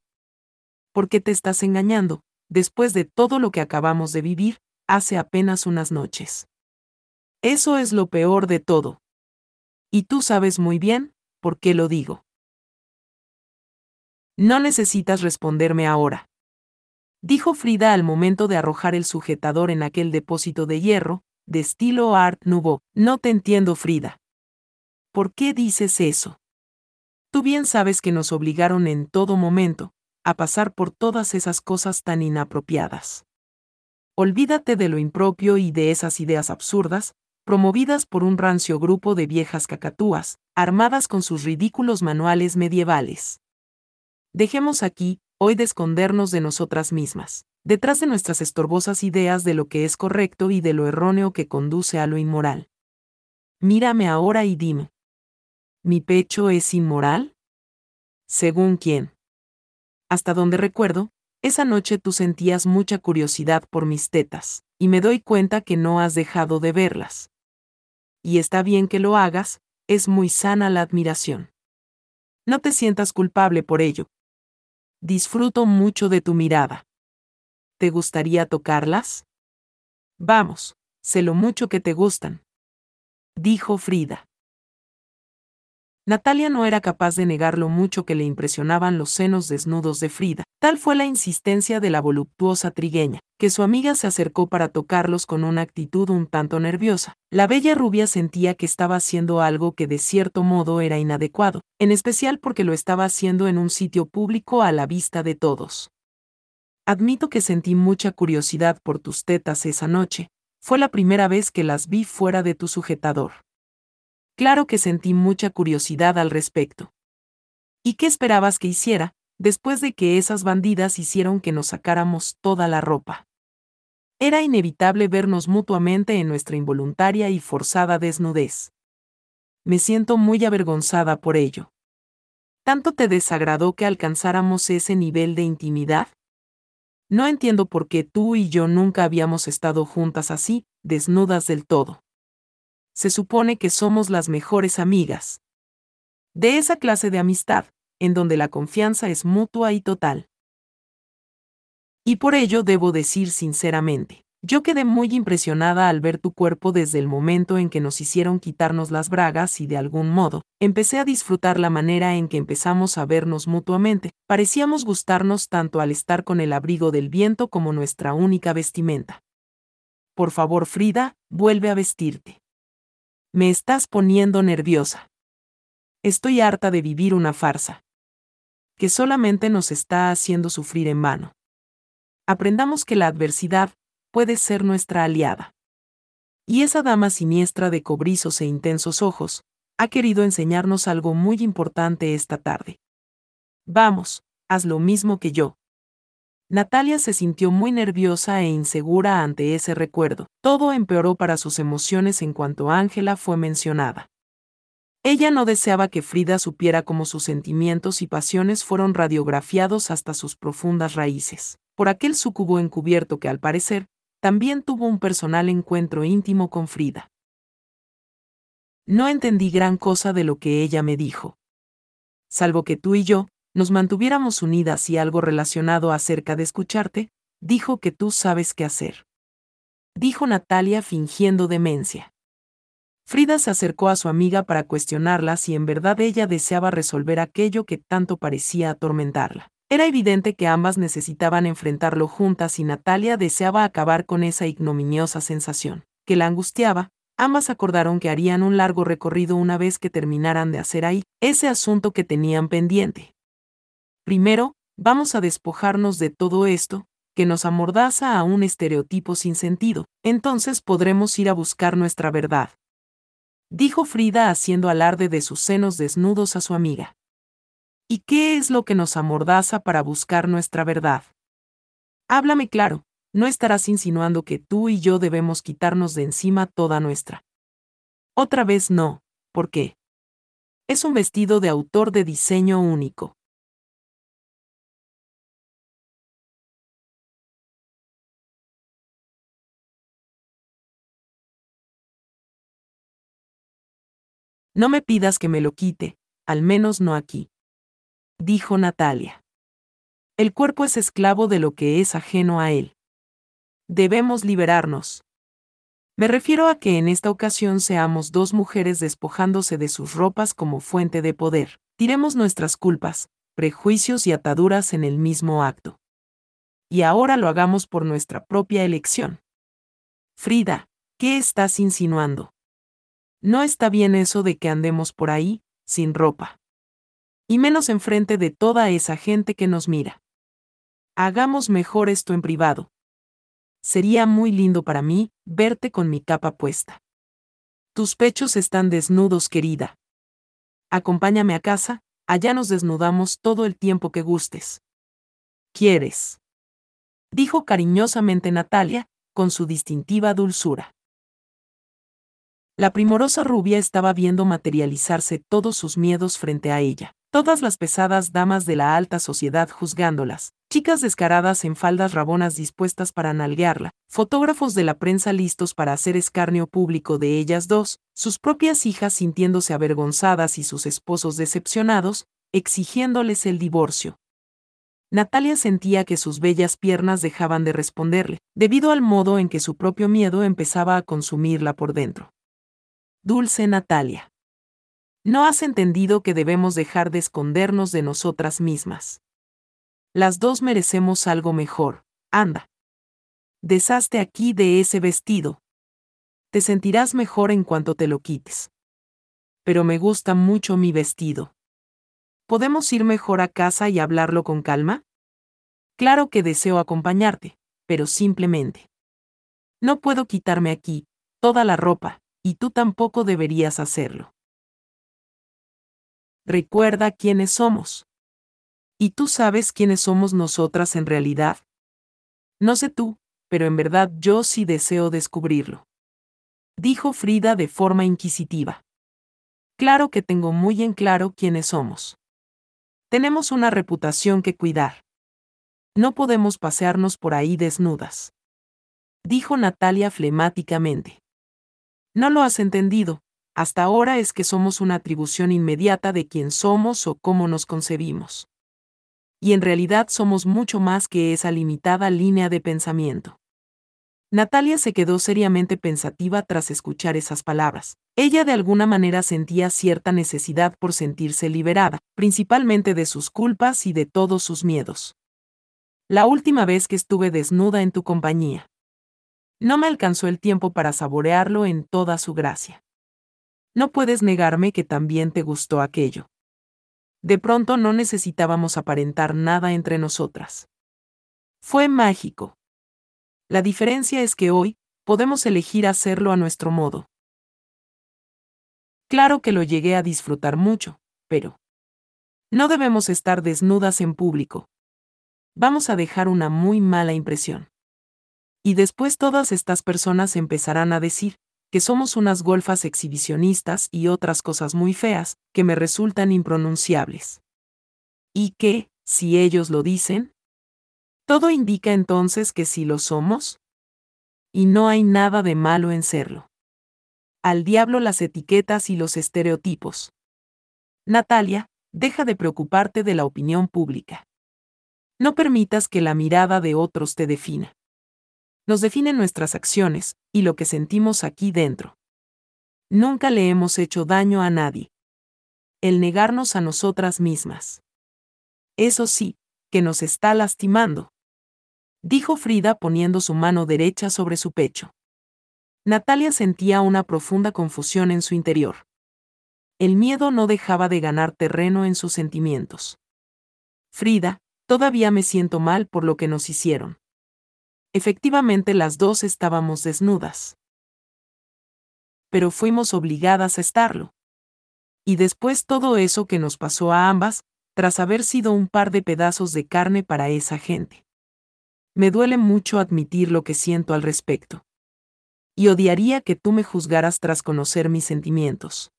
¿Por qué te estás engañando, después de todo lo que acabamos de vivir, hace apenas unas noches? Eso es lo peor de todo. Y tú sabes muy bien, por qué lo digo. No necesitas responderme ahora. Dijo Frida al momento de arrojar el sujetador en aquel depósito de hierro, de estilo Art Nouveau. No te entiendo, Frida. ¿Por qué dices eso? Tú bien sabes que nos obligaron en todo momento a pasar por todas esas cosas tan inapropiadas. Olvídate de lo impropio y de esas ideas absurdas, promovidas por un rancio grupo de viejas cacatúas, armadas con sus ridículos manuales medievales. Dejemos aquí, hoy de escondernos de nosotras mismas detrás de nuestras estorbosas ideas de lo que es correcto y de lo erróneo que conduce a lo inmoral. Mírame ahora y dime. ¿Mi pecho es inmoral? ¿Según quién? Hasta donde recuerdo, esa noche tú sentías mucha curiosidad por mis tetas, y me doy cuenta que no has dejado de verlas. Y está bien que lo hagas, es muy sana la admiración. No te sientas culpable por ello. Disfruto mucho de tu mirada. ¿Te gustaría tocarlas? Vamos, sé lo mucho que te gustan. Dijo Frida. Natalia no era capaz de negar lo mucho que le impresionaban los senos desnudos de Frida. Tal fue la insistencia de la voluptuosa trigueña, que su amiga se acercó para tocarlos con una actitud un tanto nerviosa. La bella rubia sentía que estaba haciendo algo que de cierto modo era inadecuado, en especial porque lo estaba haciendo en un sitio público a la vista de todos. Admito que sentí mucha curiosidad por tus tetas esa noche, fue la primera vez que las vi fuera de tu sujetador. Claro que sentí mucha curiosidad al respecto. ¿Y qué esperabas que hiciera, después de que esas bandidas hicieron que nos sacáramos toda la ropa? Era inevitable vernos mutuamente en nuestra involuntaria y forzada desnudez. Me siento muy avergonzada por ello. ¿Tanto te desagradó que alcanzáramos ese nivel de intimidad? No entiendo por qué tú y yo nunca habíamos estado juntas así, desnudas del todo se supone que somos las mejores amigas. De esa clase de amistad, en donde la confianza es mutua y total. Y por ello debo decir sinceramente, yo quedé muy impresionada al ver tu cuerpo desde el momento en que nos hicieron quitarnos las bragas y de algún modo, empecé a disfrutar la manera en que empezamos a vernos mutuamente, parecíamos gustarnos tanto al estar con el abrigo del viento como nuestra única vestimenta. Por favor, Frida, vuelve a vestirte. Me estás poniendo nerviosa. Estoy harta de vivir una farsa. Que solamente nos está haciendo sufrir en vano. Aprendamos que la adversidad puede ser nuestra aliada. Y esa dama siniestra de cobrizos e intensos ojos, ha querido enseñarnos algo muy importante esta tarde. Vamos, haz lo mismo que yo. Natalia se sintió muy nerviosa e insegura ante ese recuerdo. Todo empeoró para sus emociones en cuanto Ángela fue mencionada. Ella no deseaba que Frida supiera cómo sus sentimientos y pasiones fueron radiografiados hasta sus profundas raíces, por aquel sucubo encubierto que al parecer, también tuvo un personal encuentro íntimo con Frida. No entendí gran cosa de lo que ella me dijo. Salvo que tú y yo, nos mantuviéramos unidas y algo relacionado acerca de escucharte, dijo que tú sabes qué hacer. Dijo Natalia fingiendo demencia. Frida se acercó a su amiga para cuestionarla si en verdad ella deseaba resolver aquello que tanto parecía atormentarla. Era evidente que ambas necesitaban enfrentarlo juntas y Natalia deseaba acabar con esa ignominiosa sensación, que la angustiaba, ambas acordaron que harían un largo recorrido una vez que terminaran de hacer ahí ese asunto que tenían pendiente. Primero, vamos a despojarnos de todo esto, que nos amordaza a un estereotipo sin sentido, entonces podremos ir a buscar nuestra verdad. Dijo Frida haciendo alarde de sus senos desnudos a su amiga. ¿Y qué es lo que nos amordaza para buscar nuestra verdad? Háblame claro, no estarás insinuando que tú y yo debemos quitarnos de encima toda nuestra. Otra vez no, ¿por qué? Es un vestido de autor de diseño único. No me pidas que me lo quite, al menos no aquí. Dijo Natalia. El cuerpo es esclavo de lo que es ajeno a él. Debemos liberarnos. Me refiero a que en esta ocasión seamos dos mujeres despojándose de sus ropas como fuente de poder. Tiremos nuestras culpas, prejuicios y ataduras en el mismo acto. Y ahora lo hagamos por nuestra propia elección. Frida, ¿qué estás insinuando? No está bien eso de que andemos por ahí, sin ropa. Y menos enfrente de toda esa gente que nos mira. Hagamos mejor esto en privado. Sería muy lindo para mí verte con mi capa puesta. Tus pechos están desnudos, querida. Acompáñame a casa, allá nos desnudamos todo el tiempo que gustes. ¿Quieres? Dijo cariñosamente Natalia, con su distintiva dulzura. La primorosa rubia estaba viendo materializarse todos sus miedos frente a ella. Todas las pesadas damas de la alta sociedad juzgándolas, chicas descaradas en faldas rabonas dispuestas para nalguearla, fotógrafos de la prensa listos para hacer escarnio público de ellas dos, sus propias hijas sintiéndose avergonzadas y sus esposos decepcionados, exigiéndoles el divorcio. Natalia sentía que sus bellas piernas dejaban de responderle, debido al modo en que su propio miedo empezaba a consumirla por dentro. Dulce Natalia. No has entendido que debemos dejar de escondernos de nosotras mismas. Las dos merecemos algo mejor. Anda. Deshazte aquí de ese vestido. Te sentirás mejor en cuanto te lo quites. Pero me gusta mucho mi vestido. ¿Podemos ir mejor a casa y hablarlo con calma? Claro que deseo acompañarte, pero simplemente. No puedo quitarme aquí, toda la ropa, y tú tampoco deberías hacerlo. Recuerda quiénes somos. ¿Y tú sabes quiénes somos nosotras en realidad? No sé tú, pero en verdad yo sí deseo descubrirlo. Dijo Frida de forma inquisitiva. Claro que tengo muy en claro quiénes somos. Tenemos una reputación que cuidar. No podemos pasearnos por ahí desnudas. Dijo Natalia flemáticamente. No lo has entendido, hasta ahora es que somos una atribución inmediata de quién somos o cómo nos concebimos y en realidad somos mucho más que esa limitada línea de pensamiento. Natalia se quedó seriamente pensativa tras escuchar esas palabras. Ella de alguna manera sentía cierta necesidad por sentirse liberada, principalmente de sus culpas y de todos sus miedos. La última vez que estuve desnuda en tu compañía. No me alcanzó el tiempo para saborearlo en toda su gracia. No puedes negarme que también te gustó aquello. De pronto no necesitábamos aparentar nada entre nosotras. Fue mágico. La diferencia es que hoy, podemos elegir hacerlo a nuestro modo. Claro que lo llegué a disfrutar mucho, pero... No debemos estar desnudas en público. Vamos a dejar una muy mala impresión. Y después todas estas personas empezarán a decir, que somos unas golfas exhibicionistas y otras cosas muy feas, que me resultan impronunciables. ¿Y qué, si ellos lo dicen? Todo indica entonces que sí lo somos. Y no hay nada de malo en serlo. Al diablo las etiquetas y los estereotipos. Natalia, deja de preocuparte de la opinión pública. No permitas que la mirada de otros te defina nos definen nuestras acciones y lo que sentimos aquí dentro. Nunca le hemos hecho daño a nadie. El negarnos a nosotras mismas. Eso sí, que nos está lastimando. Dijo Frida poniendo su mano derecha sobre su pecho. Natalia sentía una profunda confusión en su interior. El miedo no dejaba de ganar terreno en sus sentimientos. Frida, todavía me siento mal por lo que nos hicieron. Efectivamente las dos estábamos desnudas. Pero fuimos obligadas a estarlo. Y después todo eso que nos pasó a ambas, tras haber sido un par de pedazos de carne para esa gente. Me duele mucho admitir lo que siento al respecto. Y odiaría que tú me juzgaras tras conocer mis sentimientos.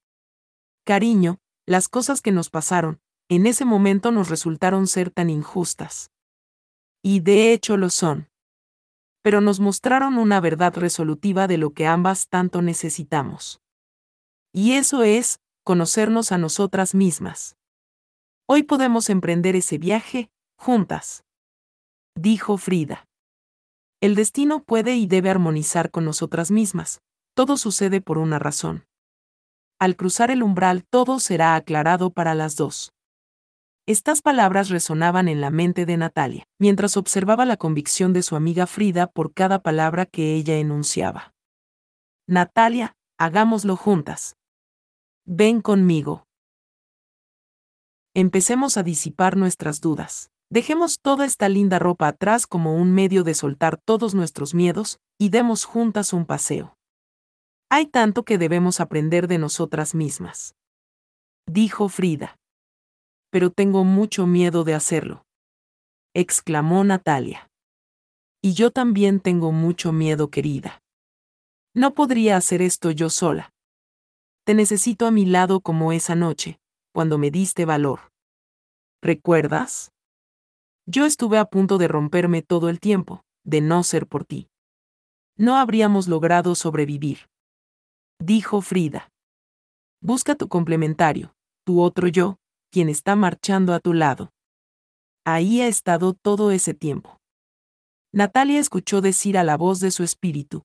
Cariño, las cosas que nos pasaron, en ese momento nos resultaron ser tan injustas. Y de hecho lo son pero nos mostraron una verdad resolutiva de lo que ambas tanto necesitamos. Y eso es, conocernos a nosotras mismas. Hoy podemos emprender ese viaje, juntas. Dijo Frida. El destino puede y debe armonizar con nosotras mismas, todo sucede por una razón. Al cruzar el umbral todo será aclarado para las dos. Estas palabras resonaban en la mente de Natalia, mientras observaba la convicción de su amiga Frida por cada palabra que ella enunciaba. Natalia, hagámoslo juntas. Ven conmigo. Empecemos a disipar nuestras dudas. Dejemos toda esta linda ropa atrás como un medio de soltar todos nuestros miedos, y demos juntas un paseo. Hay tanto que debemos aprender de nosotras mismas. Dijo Frida pero tengo mucho miedo de hacerlo. exclamó Natalia. Y yo también tengo mucho miedo, querida. No podría hacer esto yo sola. Te necesito a mi lado como esa noche, cuando me diste valor. ¿Recuerdas? Yo estuve a punto de romperme todo el tiempo, de no ser por ti. No habríamos logrado sobrevivir. Dijo Frida. Busca tu complementario, tu otro yo, quien está marchando a tu lado. Ahí ha estado todo ese tiempo. Natalia escuchó decir a la voz de su espíritu.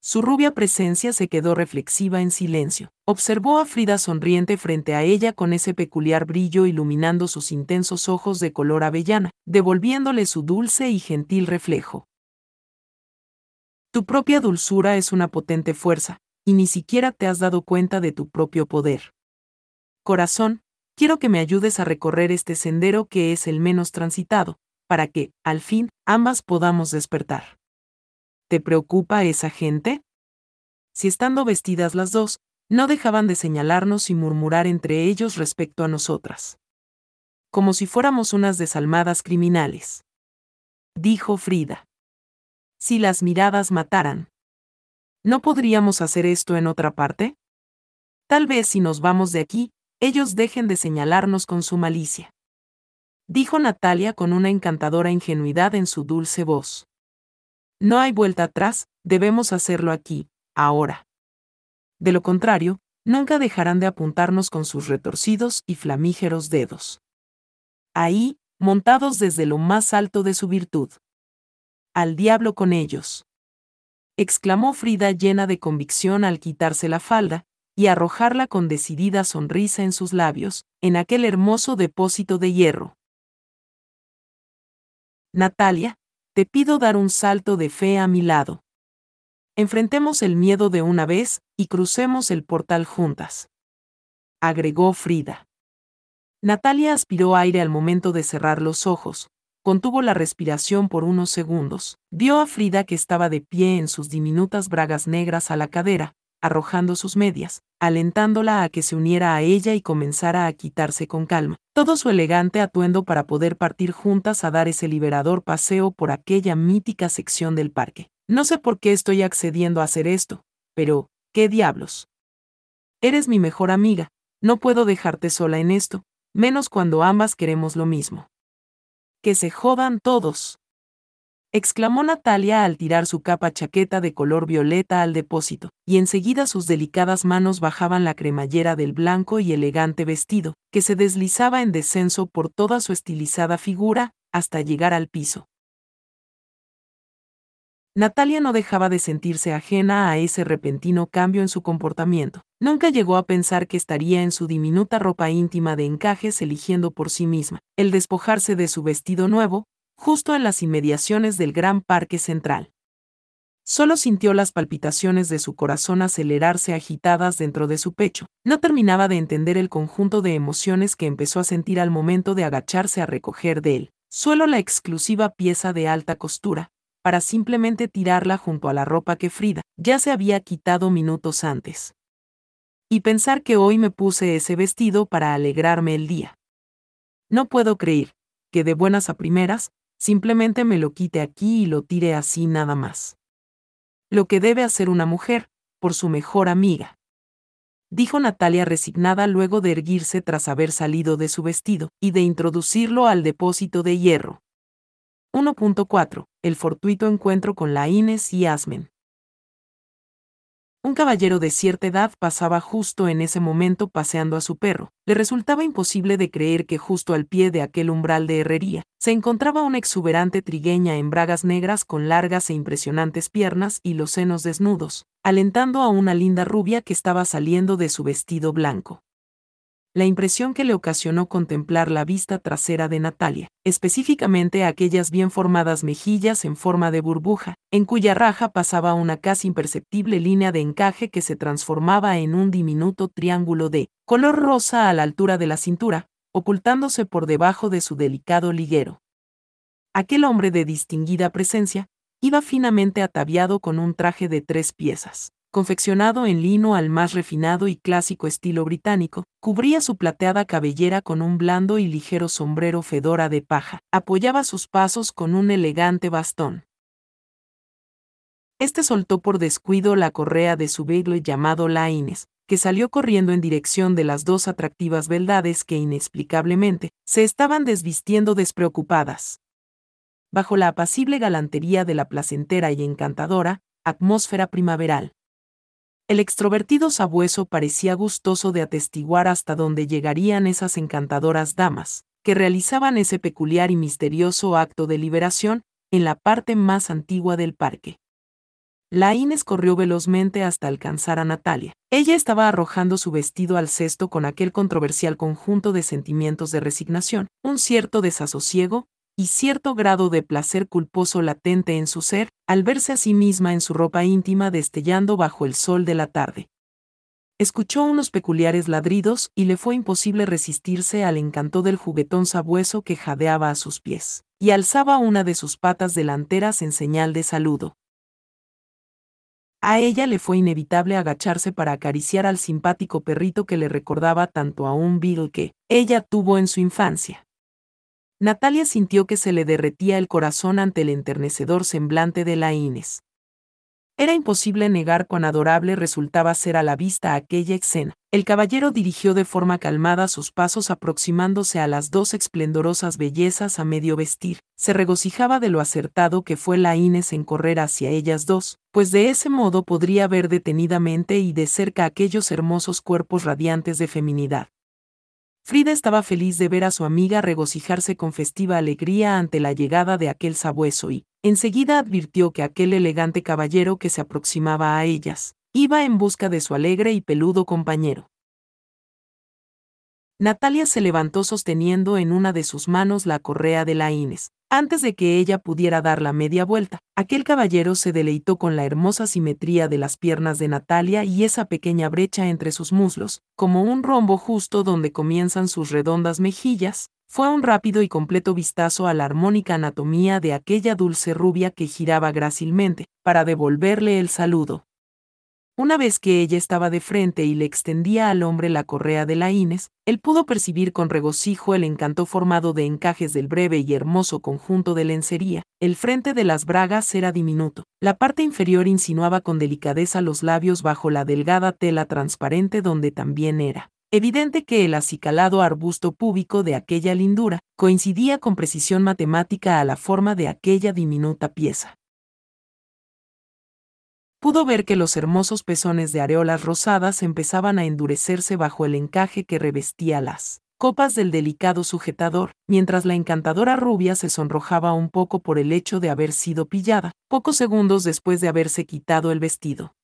Su rubia presencia se quedó reflexiva en silencio. Observó a Frida sonriente frente a ella con ese peculiar brillo iluminando sus intensos ojos de color avellana, devolviéndole su dulce y gentil reflejo. Tu propia dulzura es una potente fuerza, y ni siquiera te has dado cuenta de tu propio poder. Corazón, quiero que me ayudes a recorrer este sendero que es el menos transitado, para que, al fin, ambas podamos despertar. ¿Te preocupa esa gente? Si estando vestidas las dos, no dejaban de señalarnos y murmurar entre ellos respecto a nosotras. Como si fuéramos unas desalmadas criminales. Dijo Frida. Si las miradas mataran. ¿No podríamos hacer esto en otra parte? Tal vez si nos vamos de aquí, ellos dejen de señalarnos con su malicia. Dijo Natalia con una encantadora ingenuidad en su dulce voz. No hay vuelta atrás, debemos hacerlo aquí, ahora. De lo contrario, nunca dejarán de apuntarnos con sus retorcidos y flamígeros dedos. Ahí, montados desde lo más alto de su virtud. Al diablo con ellos. exclamó Frida llena de convicción al quitarse la falda, y arrojarla con decidida sonrisa en sus labios, en aquel hermoso depósito de hierro. Natalia, te pido dar un salto de fe a mi lado. Enfrentemos el miedo de una vez y crucemos el portal juntas. Agregó Frida. Natalia aspiró aire al momento de cerrar los ojos, contuvo la respiración por unos segundos, vio a Frida que estaba de pie en sus diminutas bragas negras a la cadera, arrojando sus medias, alentándola a que se uniera a ella y comenzara a quitarse con calma todo su elegante atuendo para poder partir juntas a dar ese liberador paseo por aquella mítica sección del parque. No sé por qué estoy accediendo a hacer esto, pero, ¿qué diablos? Eres mi mejor amiga, no puedo dejarte sola en esto, menos cuando ambas queremos lo mismo. Que se jodan todos exclamó Natalia al tirar su capa chaqueta de color violeta al depósito, y enseguida sus delicadas manos bajaban la cremallera del blanco y elegante vestido, que se deslizaba en descenso por toda su estilizada figura, hasta llegar al piso. Natalia no dejaba de sentirse ajena a ese repentino cambio en su comportamiento. Nunca llegó a pensar que estaría en su diminuta ropa íntima de encajes eligiendo por sí misma el despojarse de su vestido nuevo, justo en las inmediaciones del gran parque central. Solo sintió las palpitaciones de su corazón acelerarse agitadas dentro de su pecho. No terminaba de entender el conjunto de emociones que empezó a sentir al momento de agacharse a recoger de él, suelo la exclusiva pieza de alta costura, para simplemente tirarla junto a la ropa que Frida ya se había quitado minutos antes. Y pensar que hoy me puse ese vestido para alegrarme el día. No puedo creer que de buenas a primeras simplemente me lo quite aquí y lo tire así nada más. Lo que debe hacer una mujer, por su mejor amiga. Dijo Natalia resignada luego de erguirse tras haber salido de su vestido y de introducirlo al depósito de hierro. 1.4. El fortuito encuentro con la Inés y Asmen. Un caballero de cierta edad pasaba justo en ese momento paseando a su perro. Le resultaba imposible de creer que justo al pie de aquel umbral de herrería se encontraba una exuberante trigueña en bragas negras con largas e impresionantes piernas y los senos desnudos, alentando a una linda rubia que estaba saliendo de su vestido blanco la impresión que le ocasionó contemplar la vista trasera de Natalia, específicamente aquellas bien formadas mejillas en forma de burbuja, en cuya raja pasaba una casi imperceptible línea de encaje que se transformaba en un diminuto triángulo de color rosa a la altura de la cintura, ocultándose por debajo de su delicado liguero. Aquel hombre de distinguida presencia iba finamente ataviado con un traje de tres piezas, confeccionado en lino al más refinado y clásico estilo británico, cubría su plateada cabellera con un blando y ligero sombrero fedora de paja, apoyaba sus pasos con un elegante bastón. Este soltó por descuido la correa de su velo llamado Laines, que salió corriendo en dirección de las dos atractivas beldades que inexplicablemente se estaban desvistiendo despreocupadas. Bajo la apacible galantería de la placentera y encantadora atmósfera primaveral, el extrovertido sabueso parecía gustoso de atestiguar hasta dónde llegarían esas encantadoras damas, que realizaban ese peculiar y misterioso acto de liberación en la parte más antigua del parque. la Inés corrió velozmente hasta alcanzar a Natalia. Ella estaba arrojando su vestido al cesto con aquel controversial conjunto de sentimientos de resignación, un cierto desasosiego, y cierto grado de placer culposo latente en su ser, al verse a sí misma en su ropa íntima destellando bajo el sol de la tarde. Escuchó unos peculiares ladridos y le fue imposible resistirse al encanto del juguetón sabueso que jadeaba a sus pies, y alzaba una de sus patas delanteras en señal de saludo. A ella le fue inevitable agacharse para acariciar al simpático perrito que le recordaba tanto a un Bill que ella tuvo en su infancia. Natalia sintió que se le derretía el corazón ante el enternecedor semblante de la Inés. Era imposible negar cuán adorable resultaba ser a la vista aquella escena. El caballero dirigió de forma calmada sus pasos aproximándose a las dos esplendorosas bellezas a medio vestir. Se regocijaba de lo acertado que fue la Inés en correr hacia ellas dos, pues de ese modo podría ver detenidamente y de cerca aquellos hermosos cuerpos radiantes de feminidad. Frida estaba feliz de ver a su amiga regocijarse con festiva alegría ante la llegada de aquel sabueso y, enseguida advirtió que aquel elegante caballero que se aproximaba a ellas, iba en busca de su alegre y peludo compañero. Natalia se levantó sosteniendo en una de sus manos la correa de la Inés. Antes de que ella pudiera dar la media vuelta, aquel caballero se deleitó con la hermosa simetría de las piernas de Natalia y esa pequeña brecha entre sus muslos, como un rombo justo donde comienzan sus redondas mejillas, fue un rápido y completo vistazo a la armónica anatomía de aquella dulce rubia que giraba grácilmente, para devolverle el saludo. Una vez que ella estaba de frente y le extendía al hombre la correa de la Inés, él pudo percibir con regocijo el encanto formado de encajes del breve y hermoso conjunto de lencería. El frente de las bragas era diminuto. La parte inferior insinuaba con delicadeza los labios bajo la delgada tela transparente donde también era. Evidente que el acicalado arbusto púbico de aquella lindura coincidía con precisión matemática a la forma de aquella diminuta pieza pudo ver que los hermosos pezones de areolas rosadas empezaban a endurecerse bajo el encaje que revestía las copas del delicado sujetador, mientras la encantadora rubia se sonrojaba un poco por el hecho de haber sido pillada, pocos segundos después de haberse quitado el vestido.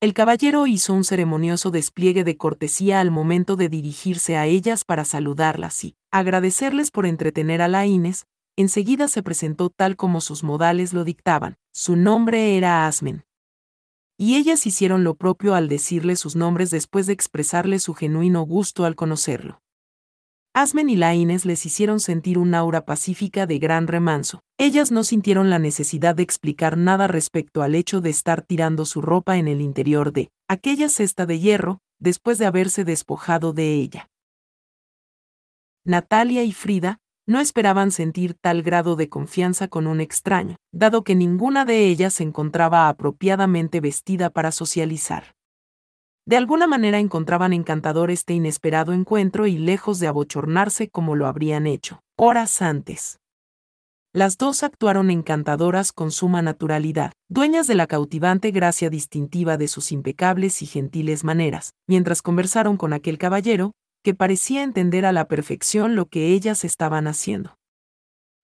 El caballero hizo un ceremonioso despliegue de cortesía al momento de dirigirse a ellas para saludarlas y, agradecerles por entretener a la Inés, enseguida se presentó tal como sus modales lo dictaban. Su nombre era Asmen y ellas hicieron lo propio al decirle sus nombres después de expresarle su genuino gusto al conocerlo. Asmen y Laines les hicieron sentir un aura pacífica de gran remanso. Ellas no sintieron la necesidad de explicar nada respecto al hecho de estar tirando su ropa en el interior de aquella cesta de hierro, después de haberse despojado de ella. Natalia y Frida, no esperaban sentir tal grado de confianza con un extraño, dado que ninguna de ellas se encontraba apropiadamente vestida para socializar. De alguna manera encontraban encantador este inesperado encuentro y lejos de abochornarse como lo habrían hecho, horas antes. Las dos actuaron encantadoras con suma naturalidad, dueñas de la cautivante gracia distintiva de sus impecables y gentiles maneras, mientras conversaron con aquel caballero, que parecía entender a la perfección lo que ellas estaban haciendo.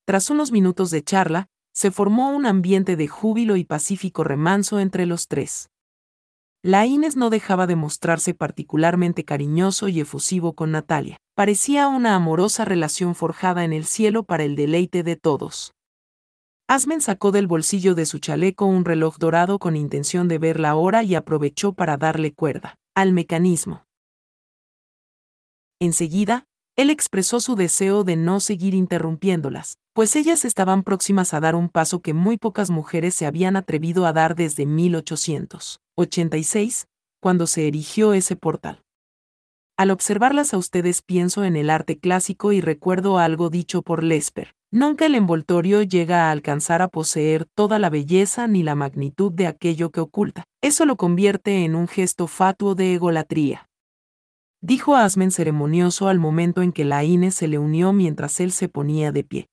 Tras unos minutos de charla, se formó un ambiente de júbilo y pacífico remanso entre los tres. La Inés no dejaba de mostrarse particularmente cariñoso y efusivo con Natalia. Parecía una amorosa relación forjada en el cielo para el deleite de todos. Asmen sacó del bolsillo de su chaleco un reloj dorado con intención de ver la hora y aprovechó para darle cuerda al mecanismo. Enseguida, él expresó su deseo de no seguir interrumpiéndolas, pues ellas estaban próximas a dar un paso que muy pocas mujeres se habían atrevido a dar desde 1886, cuando se erigió ese portal. Al observarlas a ustedes pienso en el arte clásico y recuerdo algo dicho por Lesper. Nunca el envoltorio llega a alcanzar a poseer toda la belleza ni la magnitud de aquello que oculta. Eso lo convierte en un gesto fatuo de egolatría dijo Asmen ceremonioso al momento en que la Inés se le unió mientras él se ponía de pie.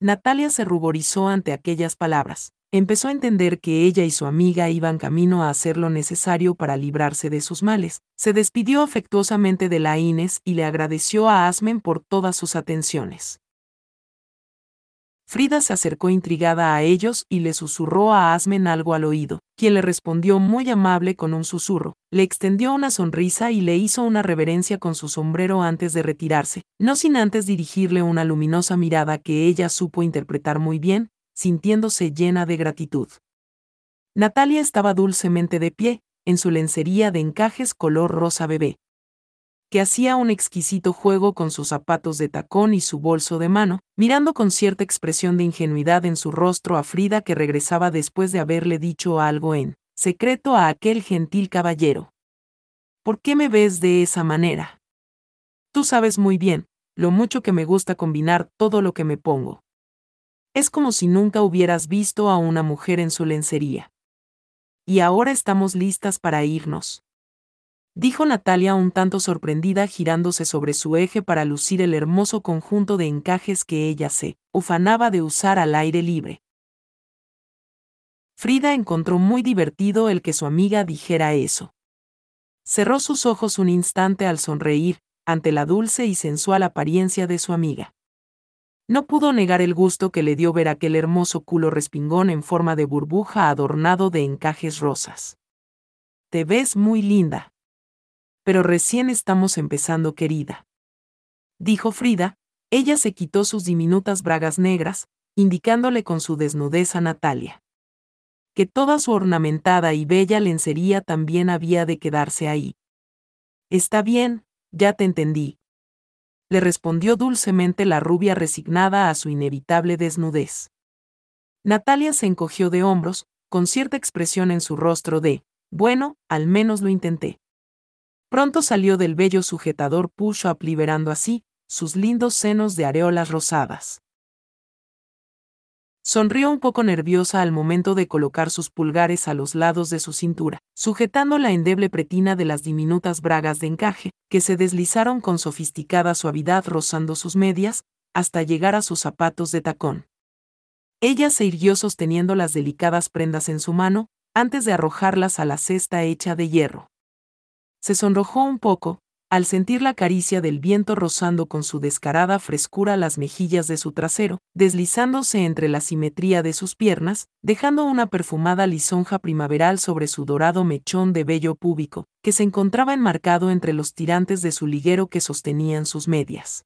Natalia se ruborizó ante aquellas palabras. Empezó a entender que ella y su amiga iban camino a hacer lo necesario para librarse de sus males. Se despidió afectuosamente de la Inés y le agradeció a Asmen por todas sus atenciones. Frida se acercó intrigada a ellos y le susurró a Asmen algo al oído, quien le respondió muy amable con un susurro, le extendió una sonrisa y le hizo una reverencia con su sombrero antes de retirarse, no sin antes dirigirle una luminosa mirada que ella supo interpretar muy bien, sintiéndose llena de gratitud. Natalia estaba dulcemente de pie, en su lencería de encajes color rosa bebé, que hacía un exquisito juego con sus zapatos de tacón y su bolso de mano, mirando con cierta expresión de ingenuidad en su rostro a Frida que regresaba después de haberle dicho algo en secreto a aquel gentil caballero. ¿Por qué me ves de esa manera? Tú sabes muy bien, lo mucho que me gusta combinar todo lo que me pongo. Es como si nunca hubieras visto a una mujer en su lencería. Y ahora estamos listas para irnos dijo Natalia un tanto sorprendida girándose sobre su eje para lucir el hermoso conjunto de encajes que ella se ufanaba de usar al aire libre. Frida encontró muy divertido el que su amiga dijera eso. Cerró sus ojos un instante al sonreír, ante la dulce y sensual apariencia de su amiga. No pudo negar el gusto que le dio ver aquel hermoso culo respingón en forma de burbuja adornado de encajes rosas. Te ves muy linda pero recién estamos empezando, querida. Dijo Frida, ella se quitó sus diminutas bragas negras, indicándole con su desnudez a Natalia. Que toda su ornamentada y bella lencería también había de quedarse ahí. Está bien, ya te entendí. Le respondió dulcemente la rubia resignada a su inevitable desnudez. Natalia se encogió de hombros, con cierta expresión en su rostro de, bueno, al menos lo intenté. Pronto salió del bello sujetador push-up liberando así sus lindos senos de areolas rosadas. Sonrió un poco nerviosa al momento de colocar sus pulgares a los lados de su cintura, sujetando la endeble pretina de las diminutas bragas de encaje, que se deslizaron con sofisticada suavidad rozando sus medias, hasta llegar a sus zapatos de tacón. Ella se irguió sosteniendo las delicadas prendas en su mano, antes de arrojarlas a la cesta hecha de hierro se sonrojó un poco, al sentir la caricia del viento rozando con su descarada frescura las mejillas de su trasero, deslizándose entre la simetría de sus piernas, dejando una perfumada lisonja primaveral sobre su dorado mechón de vello púbico, que se encontraba enmarcado entre los tirantes de su liguero que sostenían sus medias.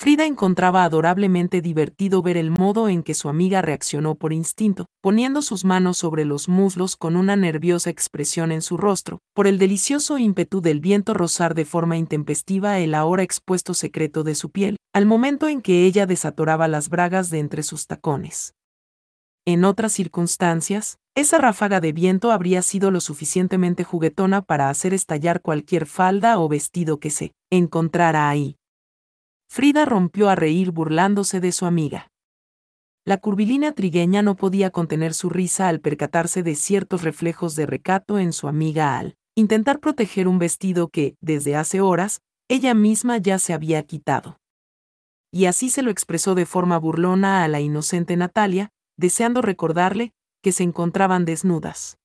Frida encontraba adorablemente divertido ver el modo en que su amiga reaccionó por instinto, poniendo sus manos sobre los muslos con una nerviosa expresión en su rostro, por el delicioso ímpetu del viento rozar de forma intempestiva el ahora expuesto secreto de su piel, al momento en que ella desatoraba las bragas de entre sus tacones. En otras circunstancias, esa ráfaga de viento habría sido lo suficientemente juguetona para hacer estallar cualquier falda o vestido que se encontrara ahí. Frida rompió a reír burlándose de su amiga. La curvilínea trigueña no podía contener su risa al percatarse de ciertos reflejos de recato en su amiga al intentar proteger un vestido que, desde hace horas, ella misma ya se había quitado. Y así se lo expresó de forma burlona a la inocente Natalia, deseando recordarle que se encontraban desnudas.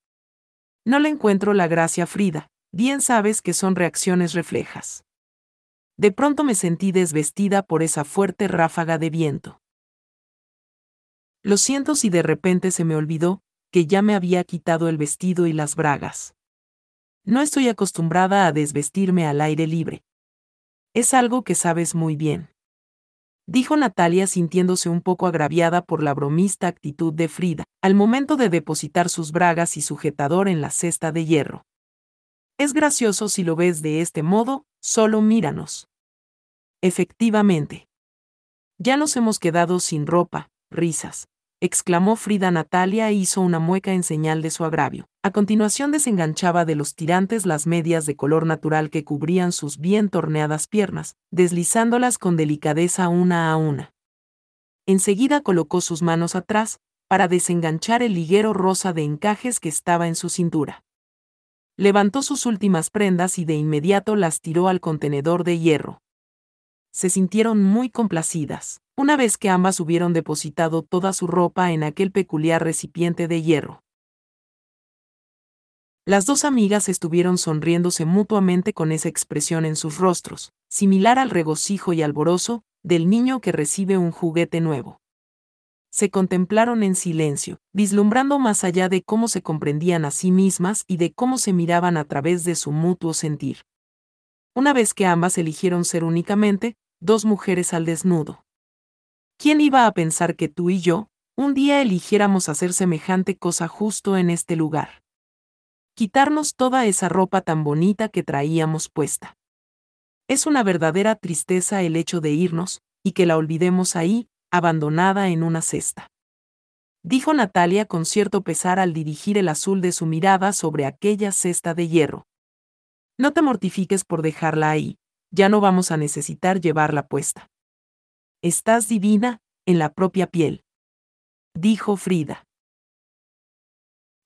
No le encuentro la gracia Frida, bien sabes que son reacciones reflejas. De pronto me sentí desvestida por esa fuerte ráfaga de viento. Lo siento si de repente se me olvidó que ya me había quitado el vestido y las bragas. No estoy acostumbrada a desvestirme al aire libre. Es algo que sabes muy bien. Dijo Natalia sintiéndose un poco agraviada por la bromista actitud de Frida, al momento de depositar sus bragas y sujetador en la cesta de hierro. Es gracioso si lo ves de este modo, solo míranos. Efectivamente. Ya nos hemos quedado sin ropa, risas, exclamó Frida Natalia e hizo una mueca en señal de su agravio. A continuación desenganchaba de los tirantes las medias de color natural que cubrían sus bien torneadas piernas, deslizándolas con delicadeza una a una. Enseguida colocó sus manos atrás, para desenganchar el liguero rosa de encajes que estaba en su cintura levantó sus últimas prendas y de inmediato las tiró al contenedor de hierro. Se sintieron muy complacidas, una vez que ambas hubieron depositado toda su ropa en aquel peculiar recipiente de hierro. Las dos amigas estuvieron sonriéndose mutuamente con esa expresión en sus rostros, similar al regocijo y alborozo, del niño que recibe un juguete nuevo. Se contemplaron en silencio, vislumbrando más allá de cómo se comprendían a sí mismas y de cómo se miraban a través de su mutuo sentir. Una vez que ambas eligieron ser únicamente, dos mujeres al desnudo. ¿Quién iba a pensar que tú y yo, un día eligiéramos hacer semejante cosa justo en este lugar? Quitarnos toda esa ropa tan bonita que traíamos puesta. Es una verdadera tristeza el hecho de irnos, y que la olvidemos ahí, abandonada en una cesta. Dijo Natalia con cierto pesar al dirigir el azul de su mirada sobre aquella cesta de hierro. No te mortifiques por dejarla ahí, ya no vamos a necesitar llevarla puesta. Estás divina, en la propia piel. Dijo Frida.